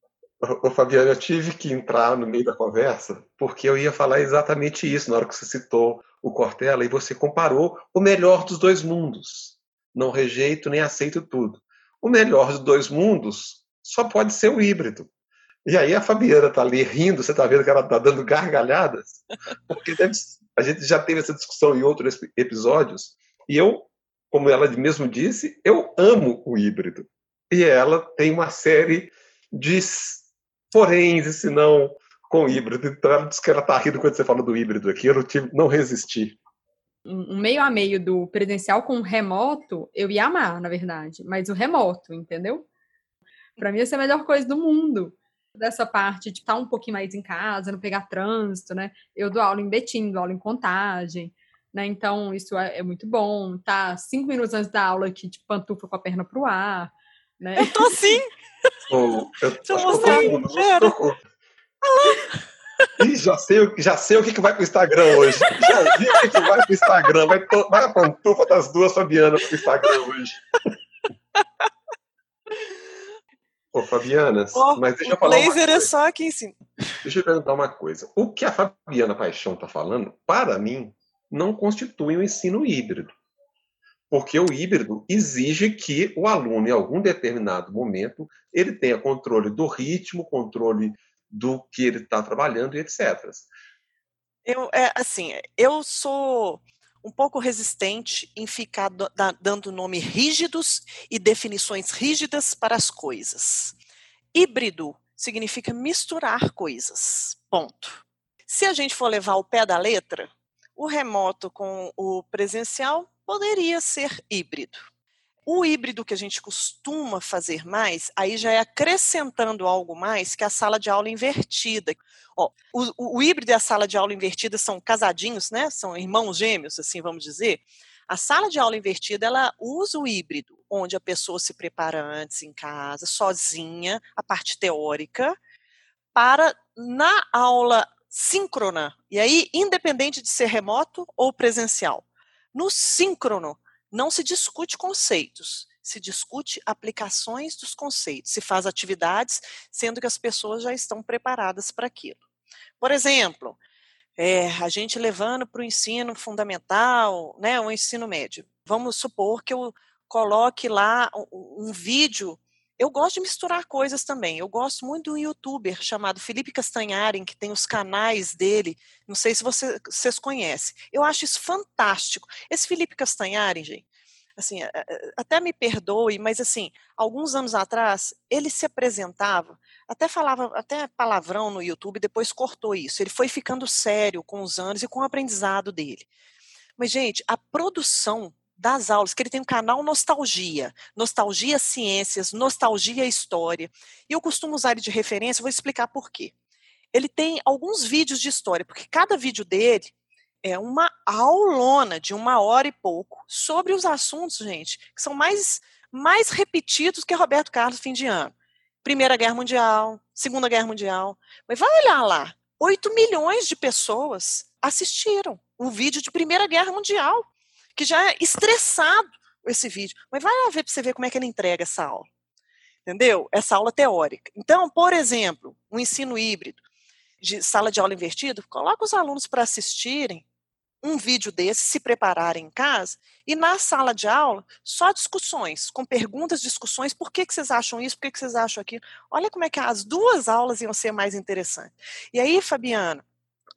Ô, Fabiana, eu tive que entrar no meio da conversa porque eu ia falar exatamente isso na hora que você citou o Cortella e você comparou o melhor dos dois mundos. Não rejeito nem aceito tudo. O melhor dos dois mundos só pode ser o híbrido. E aí a Fabiana está ali rindo, você está vendo que ela está dando gargalhadas, porque deve, a gente já teve essa discussão em outros episódios, e eu, como ela mesmo disse, eu amo o híbrido. E ela tem uma série de poréns, e se não com híbrido. Então ela disse que ela está rindo quando você fala do híbrido aqui, eu não, tive, não resisti.
Um meio a meio do presencial com remoto, eu ia amar, na verdade, mas o remoto, entendeu? Para mim, essa é a melhor coisa do mundo dessa parte de estar um pouquinho mais em casa, não pegar trânsito, né? Eu dou aula em Betim, dou aula em contagem, né? Então, isso é, é muito bom. Tá cinco minutos antes da aula aqui, de pantufa com a perna pro ar, né?
Eu tô assim!
Oh, eu, Deixa eu mostrar. Eu Ih, já sei, já sei o que, que vai pro Instagram hoje. Já vi o que, que vai pro Instagram. Vai, vai a pantufa das duas Fabianas pro Instagram hoje. Ô, Fabiana, oh, mas deixa eu falar.
O laser é só aqui em cima.
Deixa eu perguntar uma coisa. O que a Fabiana Paixão está falando, para mim, não constitui um ensino híbrido. Porque o híbrido exige que o aluno, em algum determinado momento, ele tenha controle do ritmo, controle do que ele está trabalhando e etc.
Eu, é, assim, eu sou um pouco resistente em ficar dando nome rígidos e definições rígidas para as coisas. Híbrido significa misturar coisas. Ponto. Se a gente for levar o pé da letra, o remoto com o presencial poderia ser híbrido. O híbrido que a gente costuma fazer mais, aí já é acrescentando algo mais que a sala de aula invertida. Ó, o, o, híbrido e a sala de aula invertida são casadinhos, né? São irmãos gêmeos, assim vamos dizer. A sala de aula invertida, ela usa o híbrido, onde a pessoa se prepara antes em casa, sozinha, a parte teórica, para na aula síncrona, e aí independente de ser remoto ou presencial. No síncrono, não se discute conceitos, se discute aplicações dos conceitos, se faz atividades, sendo que as pessoas já estão preparadas para aquilo. Por exemplo, é, a gente levando para o ensino fundamental, né, o ensino médio. Vamos supor que eu coloque lá um, um vídeo eu gosto de misturar coisas também. Eu gosto muito de um youtuber chamado Felipe Castanhari, que tem os canais dele. Não sei se você, vocês conhecem. Eu acho isso fantástico. Esse Felipe Castanhari, gente, assim, até me perdoe, mas assim, alguns anos atrás, ele se apresentava, até falava, até palavrão no YouTube, depois cortou isso. Ele foi ficando sério com os anos e com o aprendizado dele. Mas, gente, a produção das aulas, que ele tem um canal Nostalgia, Nostalgia Ciências, Nostalgia História. E eu costumo usar ele de referência, vou explicar por quê. Ele tem alguns vídeos de história, porque cada vídeo dele é uma aulona de uma hora e pouco sobre os assuntos, gente, que são mais, mais repetidos que Roberto Carlos fim de ano. Primeira Guerra Mundial, Segunda Guerra Mundial. Mas vai olhar lá, 8 milhões de pessoas assistiram um vídeo de Primeira Guerra Mundial que já é estressado esse vídeo. Mas vai lá ver para você ver como é que ele entrega essa aula. entendeu? Essa aula teórica. Então, por exemplo, um ensino híbrido de sala de aula invertida, coloca os alunos para assistirem um vídeo desse, se prepararem em casa, e na sala de aula, só discussões, com perguntas, discussões, por que, que vocês acham isso, por que, que vocês acham aquilo. Olha como é que as duas aulas iam ser mais interessantes. E aí, Fabiana,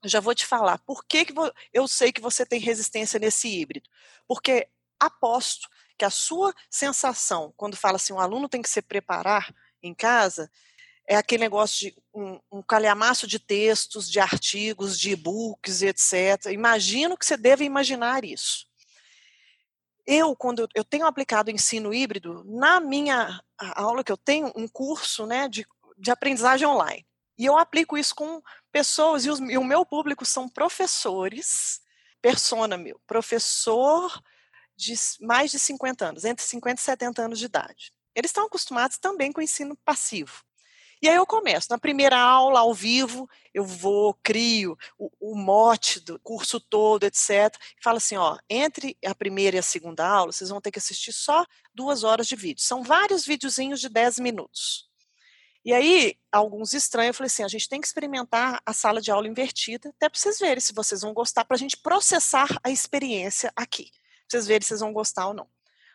já vou te falar, por que, que eu sei que você tem resistência nesse híbrido? Porque aposto que a sua sensação, quando fala assim, o aluno tem que se preparar em casa, é aquele negócio de um, um calhamaço de textos, de artigos, de e-books, etc. Imagino que você deve imaginar isso. Eu, quando eu tenho aplicado ensino híbrido, na minha aula que eu tenho, um curso né, de, de aprendizagem online. E eu aplico isso com pessoas, e, os, e o meu público são professores, persona meu, professor de mais de 50 anos, entre 50 e 70 anos de idade. Eles estão acostumados também com o ensino passivo. E aí eu começo. Na primeira aula, ao vivo, eu vou, crio o, o mote do curso todo, etc. E falo assim, ó, entre a primeira e a segunda aula, vocês vão ter que assistir só duas horas de vídeo. São vários videozinhos de 10 minutos. E aí, alguns estranhos, eu falei assim, a gente tem que experimentar a sala de aula invertida, até para vocês verem se vocês vão gostar, para a gente processar a experiência aqui. Pra vocês verem se vocês vão gostar ou não.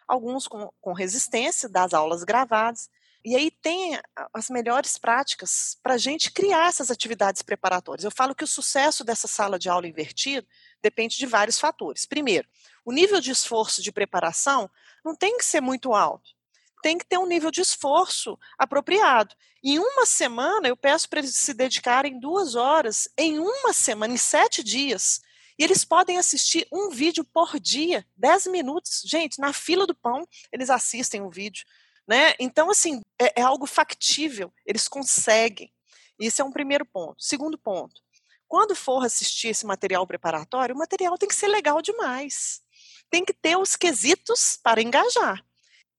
Alguns com, com resistência das aulas gravadas, e aí tem as melhores práticas para a gente criar essas atividades preparatórias. Eu falo que o sucesso dessa sala de aula invertida depende de vários fatores. Primeiro, o nível de esforço de preparação não tem que ser muito alto. Tem que ter um nível de esforço apropriado. Em uma semana, eu peço para eles se dedicarem duas horas, em uma semana, em sete dias. E eles podem assistir um vídeo por dia, dez minutos. Gente, na fila do pão, eles assistem o vídeo. Né? Então, assim, é, é algo factível, eles conseguem. Isso é um primeiro ponto. Segundo ponto, quando for assistir esse material preparatório, o material tem que ser legal demais. Tem que ter os quesitos para engajar.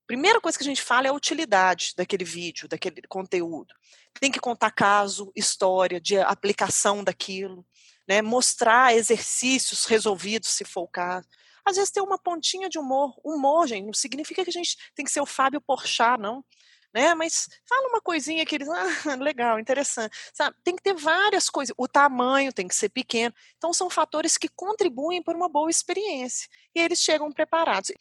Primeira coisa que a gente fala é a utilidade daquele vídeo, daquele conteúdo. Tem que contar caso, história de aplicação daquilo, né? mostrar exercícios resolvidos, se for o caso. Às vezes tem uma pontinha de humor. Humor, gente, não significa que a gente tem que ser o Fábio Porchat, não. Né? Mas fala uma coisinha que eles, (laughs) ah, legal, interessante. Sabe? Tem que ter várias coisas. O tamanho tem que ser pequeno. Então, são fatores que contribuem para uma boa experiência. E eles chegam preparados.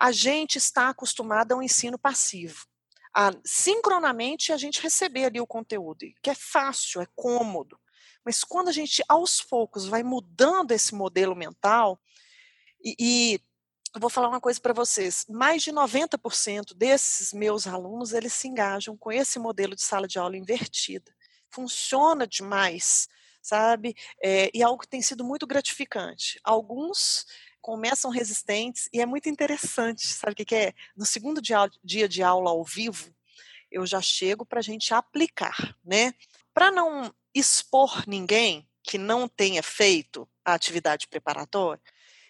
A gente está acostumado ao ensino passivo. A, sincronamente, a gente receber ali o conteúdo, que é fácil, é cômodo. Mas quando a gente, aos poucos, vai mudando esse modelo mental, e, e eu vou falar uma coisa para vocês: mais de 90% desses meus alunos eles se engajam com esse modelo de sala de aula invertida. Funciona demais, sabe? É, e algo que tem sido muito gratificante. Alguns começam resistentes e é muito interessante, sabe o que, que é? No segundo dia, dia de aula ao vivo, eu já chego para a gente aplicar, né? Para não expor ninguém que não tenha feito a atividade preparatória,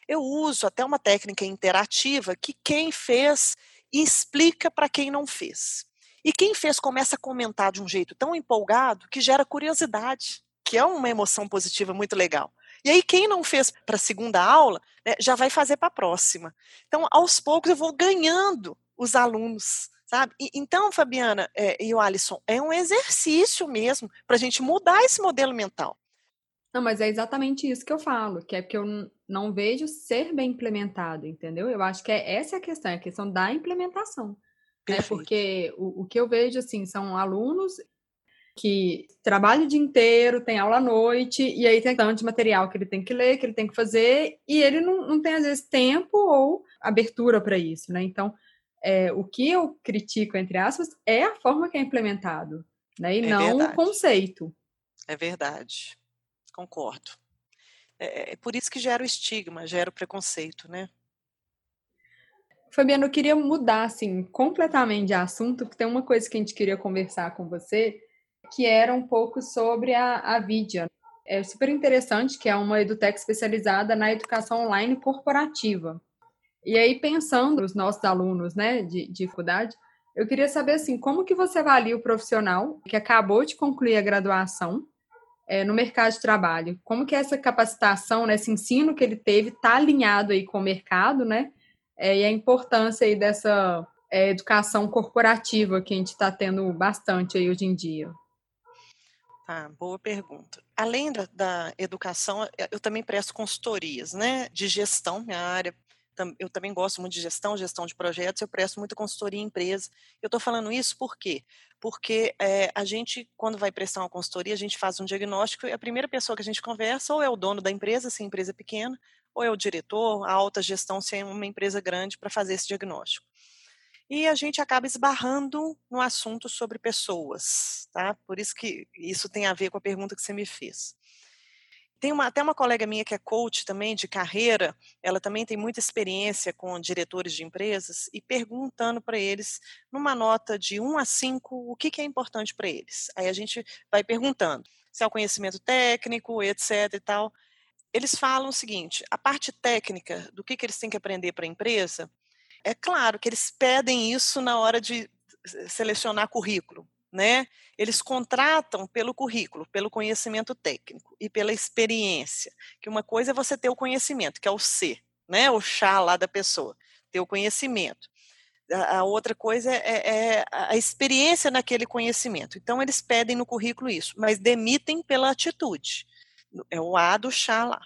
eu uso até uma técnica interativa que quem fez explica para quem não fez. E quem fez começa a comentar de um jeito tão empolgado que gera curiosidade, que é uma emoção positiva muito legal. E aí, quem não fez para a segunda aula, né, já vai fazer para a próxima. Então, aos poucos, eu vou ganhando os alunos, sabe? E, então, Fabiana é, e o Alisson, é um exercício mesmo para a gente mudar esse modelo mental.
Não, mas é exatamente isso que eu falo, que é porque eu não vejo ser bem implementado, entendeu? Eu acho que é essa é a questão, é a questão da implementação. Né? Porque o, o que eu vejo, assim, são alunos que trabalham o dia inteiro, tem aula à noite, e aí tem tanto de material que ele tem que ler, que ele tem que fazer, e ele não, não tem, às vezes, tempo ou abertura para isso, né? Então, é, o que eu critico, entre aspas, é a forma que é implementado, né? E é não verdade. o conceito.
É verdade concordo. É, é por isso que gera o estigma, gera o preconceito, né?
Fabiana, eu queria mudar, assim, completamente de assunto, porque tem uma coisa que a gente queria conversar com você, que era um pouco sobre a, a Vidia. É super interessante, que é uma edutech especializada na educação online corporativa. E aí, pensando nos nossos alunos, né, de, de faculdade, eu queria saber, assim, como que você avalia o profissional que acabou de concluir a graduação é, no mercado de trabalho. Como que essa capacitação, né, esse ensino que ele teve, está alinhado aí com o mercado, né? É, e a importância aí dessa é, educação corporativa que a gente está tendo bastante aí hoje em dia?
Ah, boa pergunta. Além da, da, educação, eu também presto consultorias, né, de gestão, minha área eu também gosto muito de gestão, gestão de projetos, eu presto muita consultoria em empresa. Eu estou falando isso por quê? Porque é, a gente, quando vai prestar uma consultoria, a gente faz um diagnóstico e a primeira pessoa que a gente conversa ou é o dono da empresa, se a empresa é pequena, ou é o diretor, a alta gestão, se é uma empresa grande, para fazer esse diagnóstico. E a gente acaba esbarrando no assunto sobre pessoas, tá? Por isso que isso tem a ver com a pergunta que você me fez. Tem uma, até uma colega minha que é coach também de carreira, ela também tem muita experiência com diretores de empresas e perguntando para eles, numa nota de 1 a 5, o que, que é importante para eles. Aí a gente vai perguntando se é o conhecimento técnico, etc e tal. Eles falam o seguinte: a parte técnica do que, que eles têm que aprender para a empresa, é claro que eles pedem isso na hora de selecionar currículo né? Eles contratam pelo currículo, pelo conhecimento técnico e pela experiência. Que uma coisa é você ter o conhecimento, que é o C, né? O chá lá da pessoa, ter o conhecimento. A, outra coisa é, é, é a experiência naquele conhecimento. Então, eles pedem no currículo isso, mas demitem pela atitude. É o A do chá lá.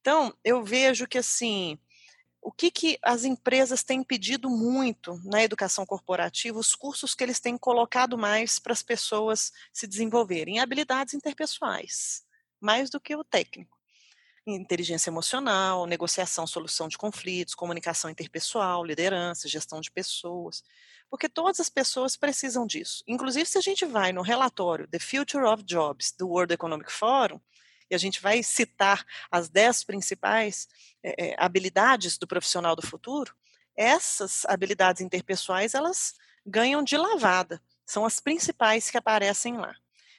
Então, eu vejo que, assim, o que, que as empresas têm pedido muito na educação corporativa, os cursos que eles têm colocado mais para as pessoas se desenvolverem? Habilidades interpessoais, mais do que o técnico. Inteligência emocional, negociação, solução de conflitos, comunicação interpessoal, liderança, gestão de pessoas. Porque todas as pessoas precisam disso. Inclusive, se a gente vai no relatório The Future of Jobs do World Economic Forum, e a gente vai citar as dez principais é, habilidades do profissional do futuro, essas habilidades interpessoais elas ganham de lavada, são as principais que aparecem lá.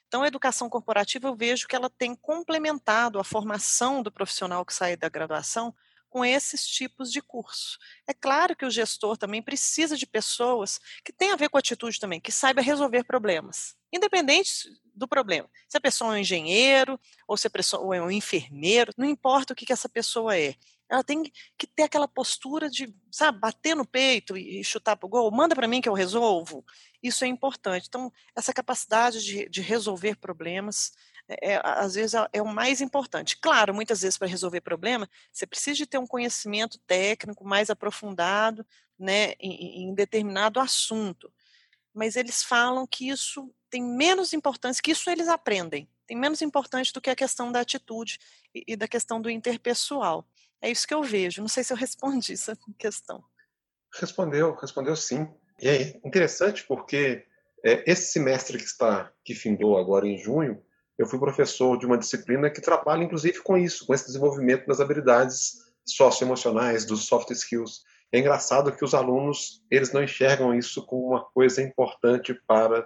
Então, a educação corporativa, eu vejo que ela tem complementado a formação do profissional que sai da graduação com esses tipos de curso. É claro que o gestor também precisa de pessoas que tenham a ver com atitude também, que saiba resolver problemas, independente do problema. Se a pessoa é um engenheiro, ou se a pessoa é um enfermeiro, não importa o que, que essa pessoa é. Ela tem que ter aquela postura de, sabe, bater no peito e chutar para o gol, manda para mim que eu resolvo. Isso é importante. Então, essa capacidade de, de resolver problemas, é, é às vezes, é, é o mais importante. Claro, muitas vezes, para resolver problema, você precisa de ter um conhecimento técnico mais aprofundado né, em, em determinado assunto. Mas eles falam que isso tem menos importância, que isso eles aprendem, tem menos importância do que a questão da atitude e, e da questão do interpessoal. É isso que eu vejo. Não sei se eu (laughs) respondi essa questão.
Respondeu, respondeu sim. E é interessante porque é, esse semestre que está que findou agora em junho, eu fui professor de uma disciplina que trabalha inclusive com isso, com esse desenvolvimento das habilidades socioemocionais, dos soft skills. É engraçado que os alunos eles não enxergam isso como uma coisa importante para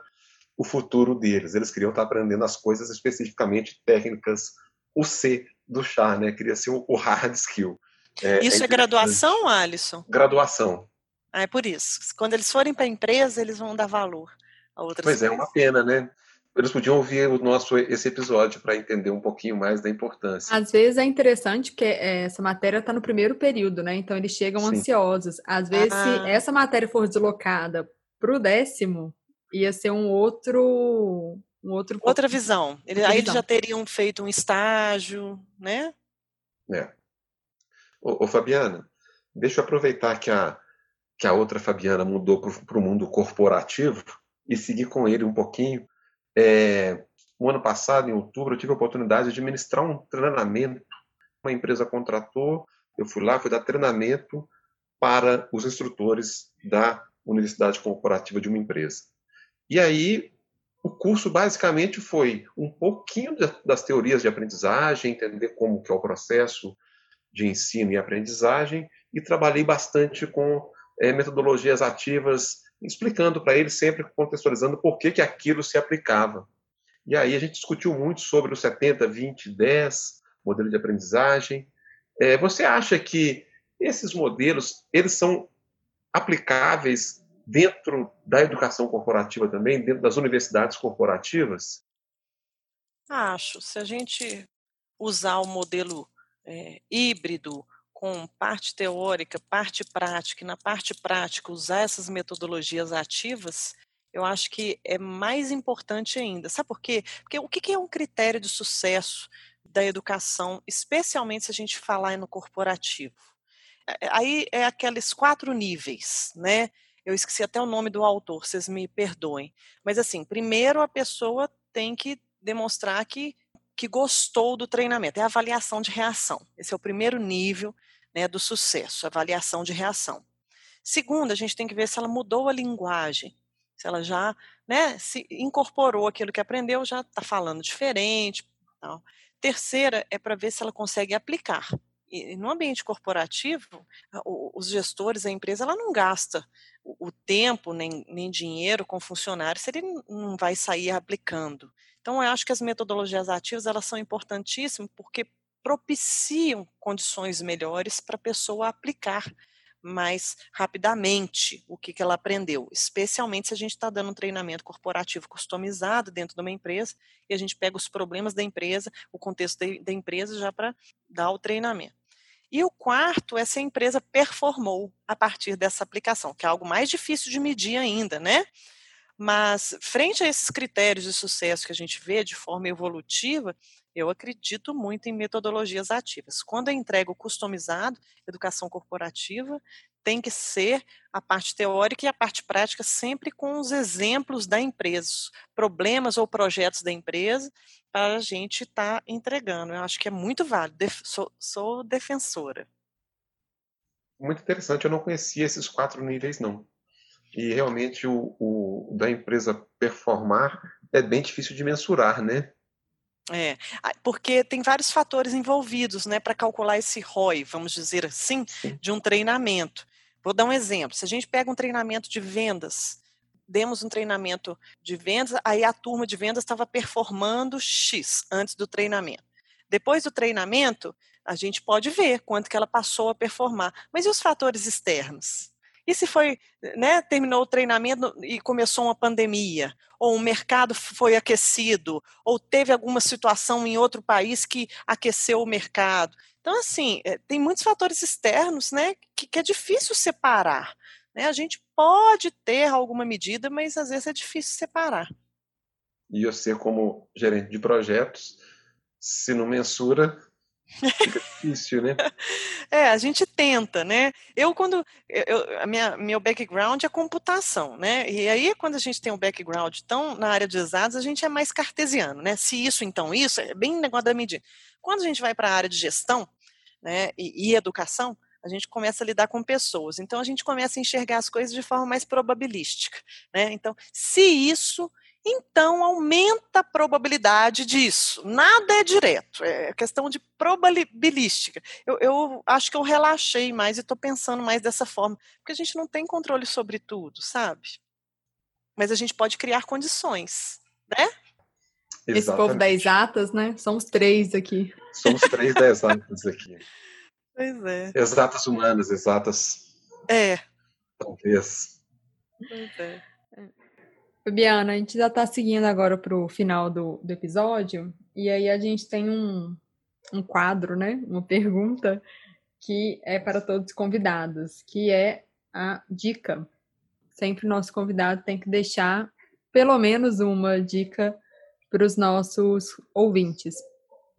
o futuro deles. Eles queriam estar aprendendo as coisas especificamente técnicas, o C do chá, né? Queria ser o hard skill.
É, isso é, é graduação, Alisson?
Graduação.
Ah, é por isso. Quando eles forem para a empresa, eles vão dar valor a outras
Pois coisas. é, uma pena, né? Eles podiam ouvir o nosso esse episódio para entender um pouquinho mais da importância.
Às vezes é interessante que é, essa matéria está no primeiro período, né? Então eles chegam Sim. ansiosos. Às vezes, ah. se essa matéria for deslocada para o décimo, ia ser um outro um outro
outra visão. Ele, aí eles já teriam feito um estágio, né?
É. Ô, ô, Fabiana, deixa eu aproveitar que a, que a outra Fabiana mudou para o mundo corporativo e seguir com ele um pouquinho. É, o ano passado, em outubro, eu tive a oportunidade de ministrar um treinamento. Uma empresa contratou, eu fui lá, fui dar treinamento para os instrutores da Universidade Corporativa de uma empresa. E aí, o curso basicamente foi um pouquinho das teorias de aprendizagem, entender como que é o processo de ensino e aprendizagem, e trabalhei bastante com é, metodologias ativas, explicando para eles, sempre contextualizando por que, que aquilo se aplicava. E aí a gente discutiu muito sobre o 70, 20, 10, modelo de aprendizagem. É, você acha que esses modelos eles são aplicáveis dentro da educação corporativa também, dentro das universidades corporativas?
Acho. Se a gente usar o modelo é, híbrido com parte teórica, parte prática, e na parte prática usar essas metodologias ativas, eu acho que é mais importante ainda. Sabe por quê? Porque o que é um critério de sucesso da educação, especialmente se a gente falar no corporativo? É, aí é aqueles quatro níveis, né? Eu esqueci até o nome do autor, vocês me perdoem. Mas assim, primeiro a pessoa tem que demonstrar que, que gostou do treinamento, é a avaliação de reação. Esse é o primeiro nível né, do sucesso, avaliação de reação. Segundo, a gente tem que ver se ela mudou a linguagem, se ela já né, se incorporou aquilo que aprendeu, já está falando diferente. Tal. Terceira é para ver se ela consegue aplicar e no ambiente corporativo, os gestores, a empresa, ela não gasta o tempo nem, nem dinheiro com funcionário se ele não vai sair aplicando. Então, eu acho que as metodologias ativas elas são importantíssimas porque propiciam condições melhores para a pessoa aplicar mais rapidamente o que, que ela aprendeu, especialmente se a gente está dando um treinamento corporativo customizado dentro de uma empresa e a gente pega os problemas da empresa, o contexto da empresa já para dar o treinamento. E o quarto é se a empresa performou a partir dessa aplicação, que é algo mais difícil de medir ainda, né? Mas, frente a esses critérios de sucesso que a gente vê de forma evolutiva, eu acredito muito em metodologias ativas. Quando eu entrego customizado, educação corporativa, tem que ser a parte teórica e a parte prática sempre com os exemplos da empresa, problemas ou projetos da empresa, para a gente estar tá entregando. Eu acho que é muito válido. Sou, sou defensora.
Muito interessante. Eu não conhecia esses quatro níveis, não. E realmente o, o da empresa performar é bem difícil de mensurar, né?
É, porque tem vários fatores envolvidos, né, para calcular esse ROI, vamos dizer assim, de um treinamento. Vou dar um exemplo. Se a gente pega um treinamento de vendas, demos um treinamento de vendas, aí a turma de vendas estava performando X antes do treinamento. Depois do treinamento, a gente pode ver quanto que ela passou a performar. Mas e os fatores externos? E se foi, né, terminou o treinamento e começou uma pandemia, ou o mercado foi aquecido, ou teve alguma situação em outro país que aqueceu o mercado. Então, assim, eh, tem muitos fatores externos, né, que, que é difícil separar. Né? A gente pode ter alguma medida, mas às vezes é difícil separar.
E você, como gerente de projetos, se não mensura, Fica difícil, né? (laughs)
É, a gente tenta, né? Eu, quando. Eu, a minha, meu background é computação, né? E aí, quando a gente tem um background tão na área de exatos, a gente é mais cartesiano, né? Se isso, então isso, é bem negócio da medida. Quando a gente vai para a área de gestão né, e, e educação, a gente começa a lidar com pessoas. Então, a gente começa a enxergar as coisas de forma mais probabilística. Né? Então, se isso então aumenta a probabilidade disso. Nada é direto, é questão de probabilística. Eu, eu acho que eu relaxei mais e estou pensando mais dessa forma, porque a gente não tem controle sobre tudo, sabe? Mas a gente pode criar condições, né?
Exatamente. Esse povo das exatas, né? Somos três aqui.
Somos três das exatas aqui. (laughs)
Pois é.
Exatas humanas, exatas.
É.
Talvez.
Pois é.
Fabiana, a gente já está seguindo agora para o final do, do episódio, e aí a gente tem um, um quadro, né? Uma pergunta que é para todos os convidados, que é a dica. Sempre o nosso convidado tem que deixar pelo menos uma dica para os nossos ouvintes.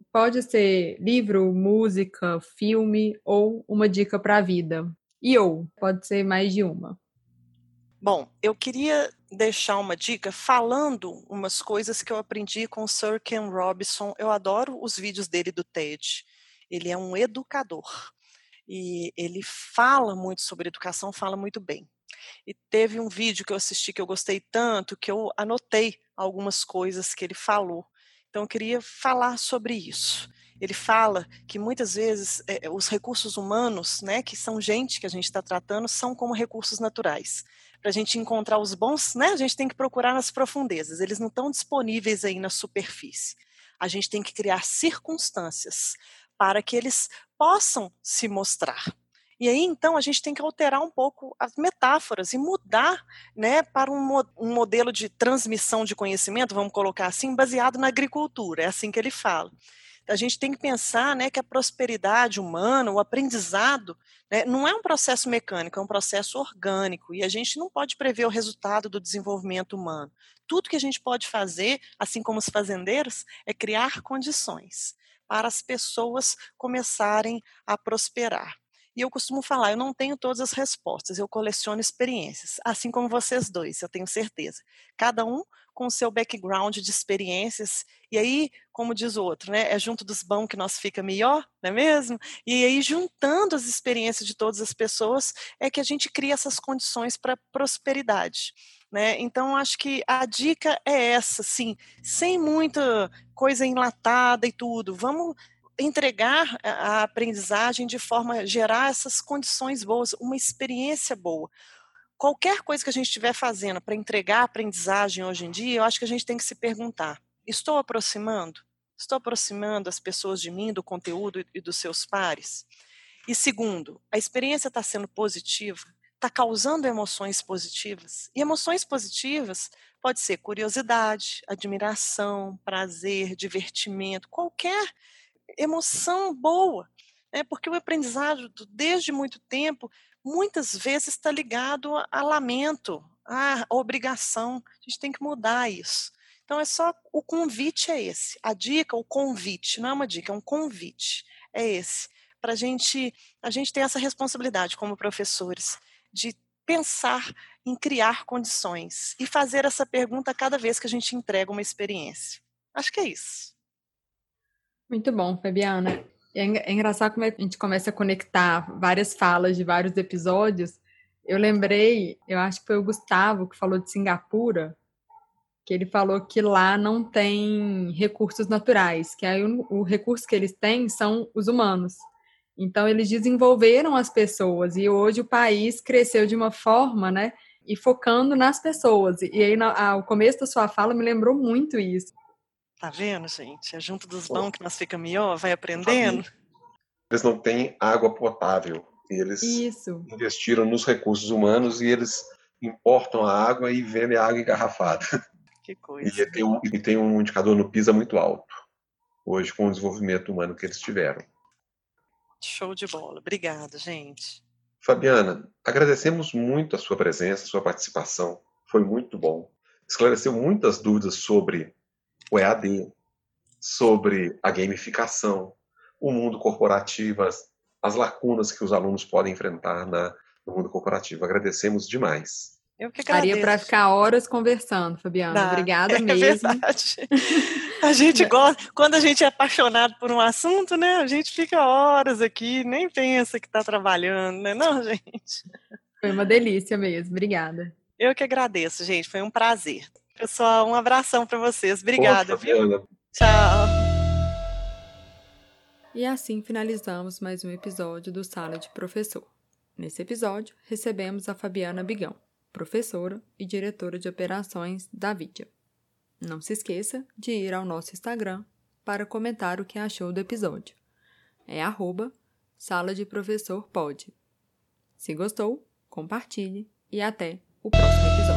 Pode ser livro, música, filme ou uma dica para a vida. E ou pode ser mais de uma.
Bom, eu queria deixar uma dica falando umas coisas que eu aprendi com o Sir Ken Robinson. Eu adoro os vídeos dele do TED. Ele é um educador e ele fala muito sobre educação, fala muito bem. E teve um vídeo que eu assisti que eu gostei tanto que eu anotei algumas coisas que ele falou. Então eu queria falar sobre isso. Ele fala que muitas vezes é, os recursos humanos, né, que são gente que a gente está tratando, são como recursos naturais para a gente encontrar os bons, né, a gente tem que procurar nas profundezas, eles não estão disponíveis aí na superfície. A gente tem que criar circunstâncias para que eles possam se mostrar. E aí, então, a gente tem que alterar um pouco as metáforas e mudar né, para um, um, modelo de transmissão de conhecimento, vamos colocar assim, baseado na agricultura, é assim que ele fala. A gente tem que pensar né, que a prosperidade humana, o aprendizado, né, não é um processo mecânico, é um processo orgânico. E a gente não pode prever o resultado do desenvolvimento humano. Tudo que a gente pode fazer, assim como os fazendeiros, é criar condições para as pessoas começarem a prosperar. E eu costumo falar, eu não tenho todas as respostas, eu coleciono experiências, assim como vocês dois, eu tenho certeza. Cada um com o seu background de experiências, e aí, como diz o outro, né, é junto dos bons que nós fica melhor, não é mesmo? E aí, juntando as experiências de todas as pessoas, é que a gente cria essas condições para prosperidade. Né? Então, acho que a dica é essa, sim, sem muita coisa enlatada e tudo. Vamos entregar a aprendizagem de forma a gerar essas condições boas, uma experiência boa. Qualquer coisa que a gente estiver fazendo para entregar aprendizagem hoje em dia, eu acho que a gente tem que se perguntar: estou aproximando? Estou aproximando as pessoas de mim, do conteúdo e dos seus pares? E segundo, a experiência está sendo positiva? Está causando emoções positivas? E emoções positivas pode ser curiosidade, admiração, prazer, divertimento, qualquer emoção boa, né? porque o aprendizado, desde muito tempo, muitas vezes está ligado a, a lamento, a obrigação. A gente tem que mudar isso. Então é só o convite é esse. A dica, o convite, não é uma dica, é um convite. É esse. Para gente, a gente ter essa responsabilidade como professores de pensar em criar condições e fazer essa pergunta cada vez que a gente entrega uma experiência. Acho que é isso.
Muito bom, Fabiana. É, é engraçado como a gente começa a conectar várias falas de vários episódios. Eu lembrei, eu acho que foi o Gustavo que falou de Singapura, que ele falou que lá não tem recursos naturais, que aí o, o recurso que eles têm são os humanos. Então eles desenvolveram as pessoas e hoje o país cresceu de uma forma, né, e focando nas pessoas. E aí no, começo da sua fala me lembrou muito isso.
Tá vendo, gente? É junto dos bons que nós fica melhor, vai aprendendo.
Eles não têm água potável. E eles Isso. investiram nos recursos humanos e eles importam a água e vendem a água engarrafada.
Que coisa.
E tem, um, e tem um indicador no PISA muito alto, hoje, com o desenvolvimento humano que eles tiveram.
Show de bola. Obrigada, gente.
Fabiana, agradecemos muito a sua presença, a sua participação. Foi muito bom. Esclareceu muitas dúvidas sobre o EAD, sobre a gamificação, o mundo corporativo, as, as lacunas que os alunos podem enfrentar na, no mundo corporativo. Agradecemos demais.
Eu que agradeço.
Daria para ficar horas conversando, Fabiana. Obrigada é mesmo.
Verdade. (laughs) A gente gosta, quando a gente é apaixonado por um assunto, né? A gente fica horas aqui, nem pensa que está trabalhando, né? Não, (laughs) gente.
Foi uma delícia mesmo. Obrigada.
Eu que agradeço, gente. Foi um prazer. Pessoal, um abração para vocês. Obrigada, Poxa, viu? Tchau.
E assim finalizamos mais um episódio do Sala de Professor. Nesse episódio, recebemos a Fabiana Bigão, professora e diretora de operações da Vidia. Não se esqueça de ir ao nosso Instagram para comentar o que achou do episódio. É arroba Sala de Professor Pode. Se gostou, compartilhe e até o próximo episódio.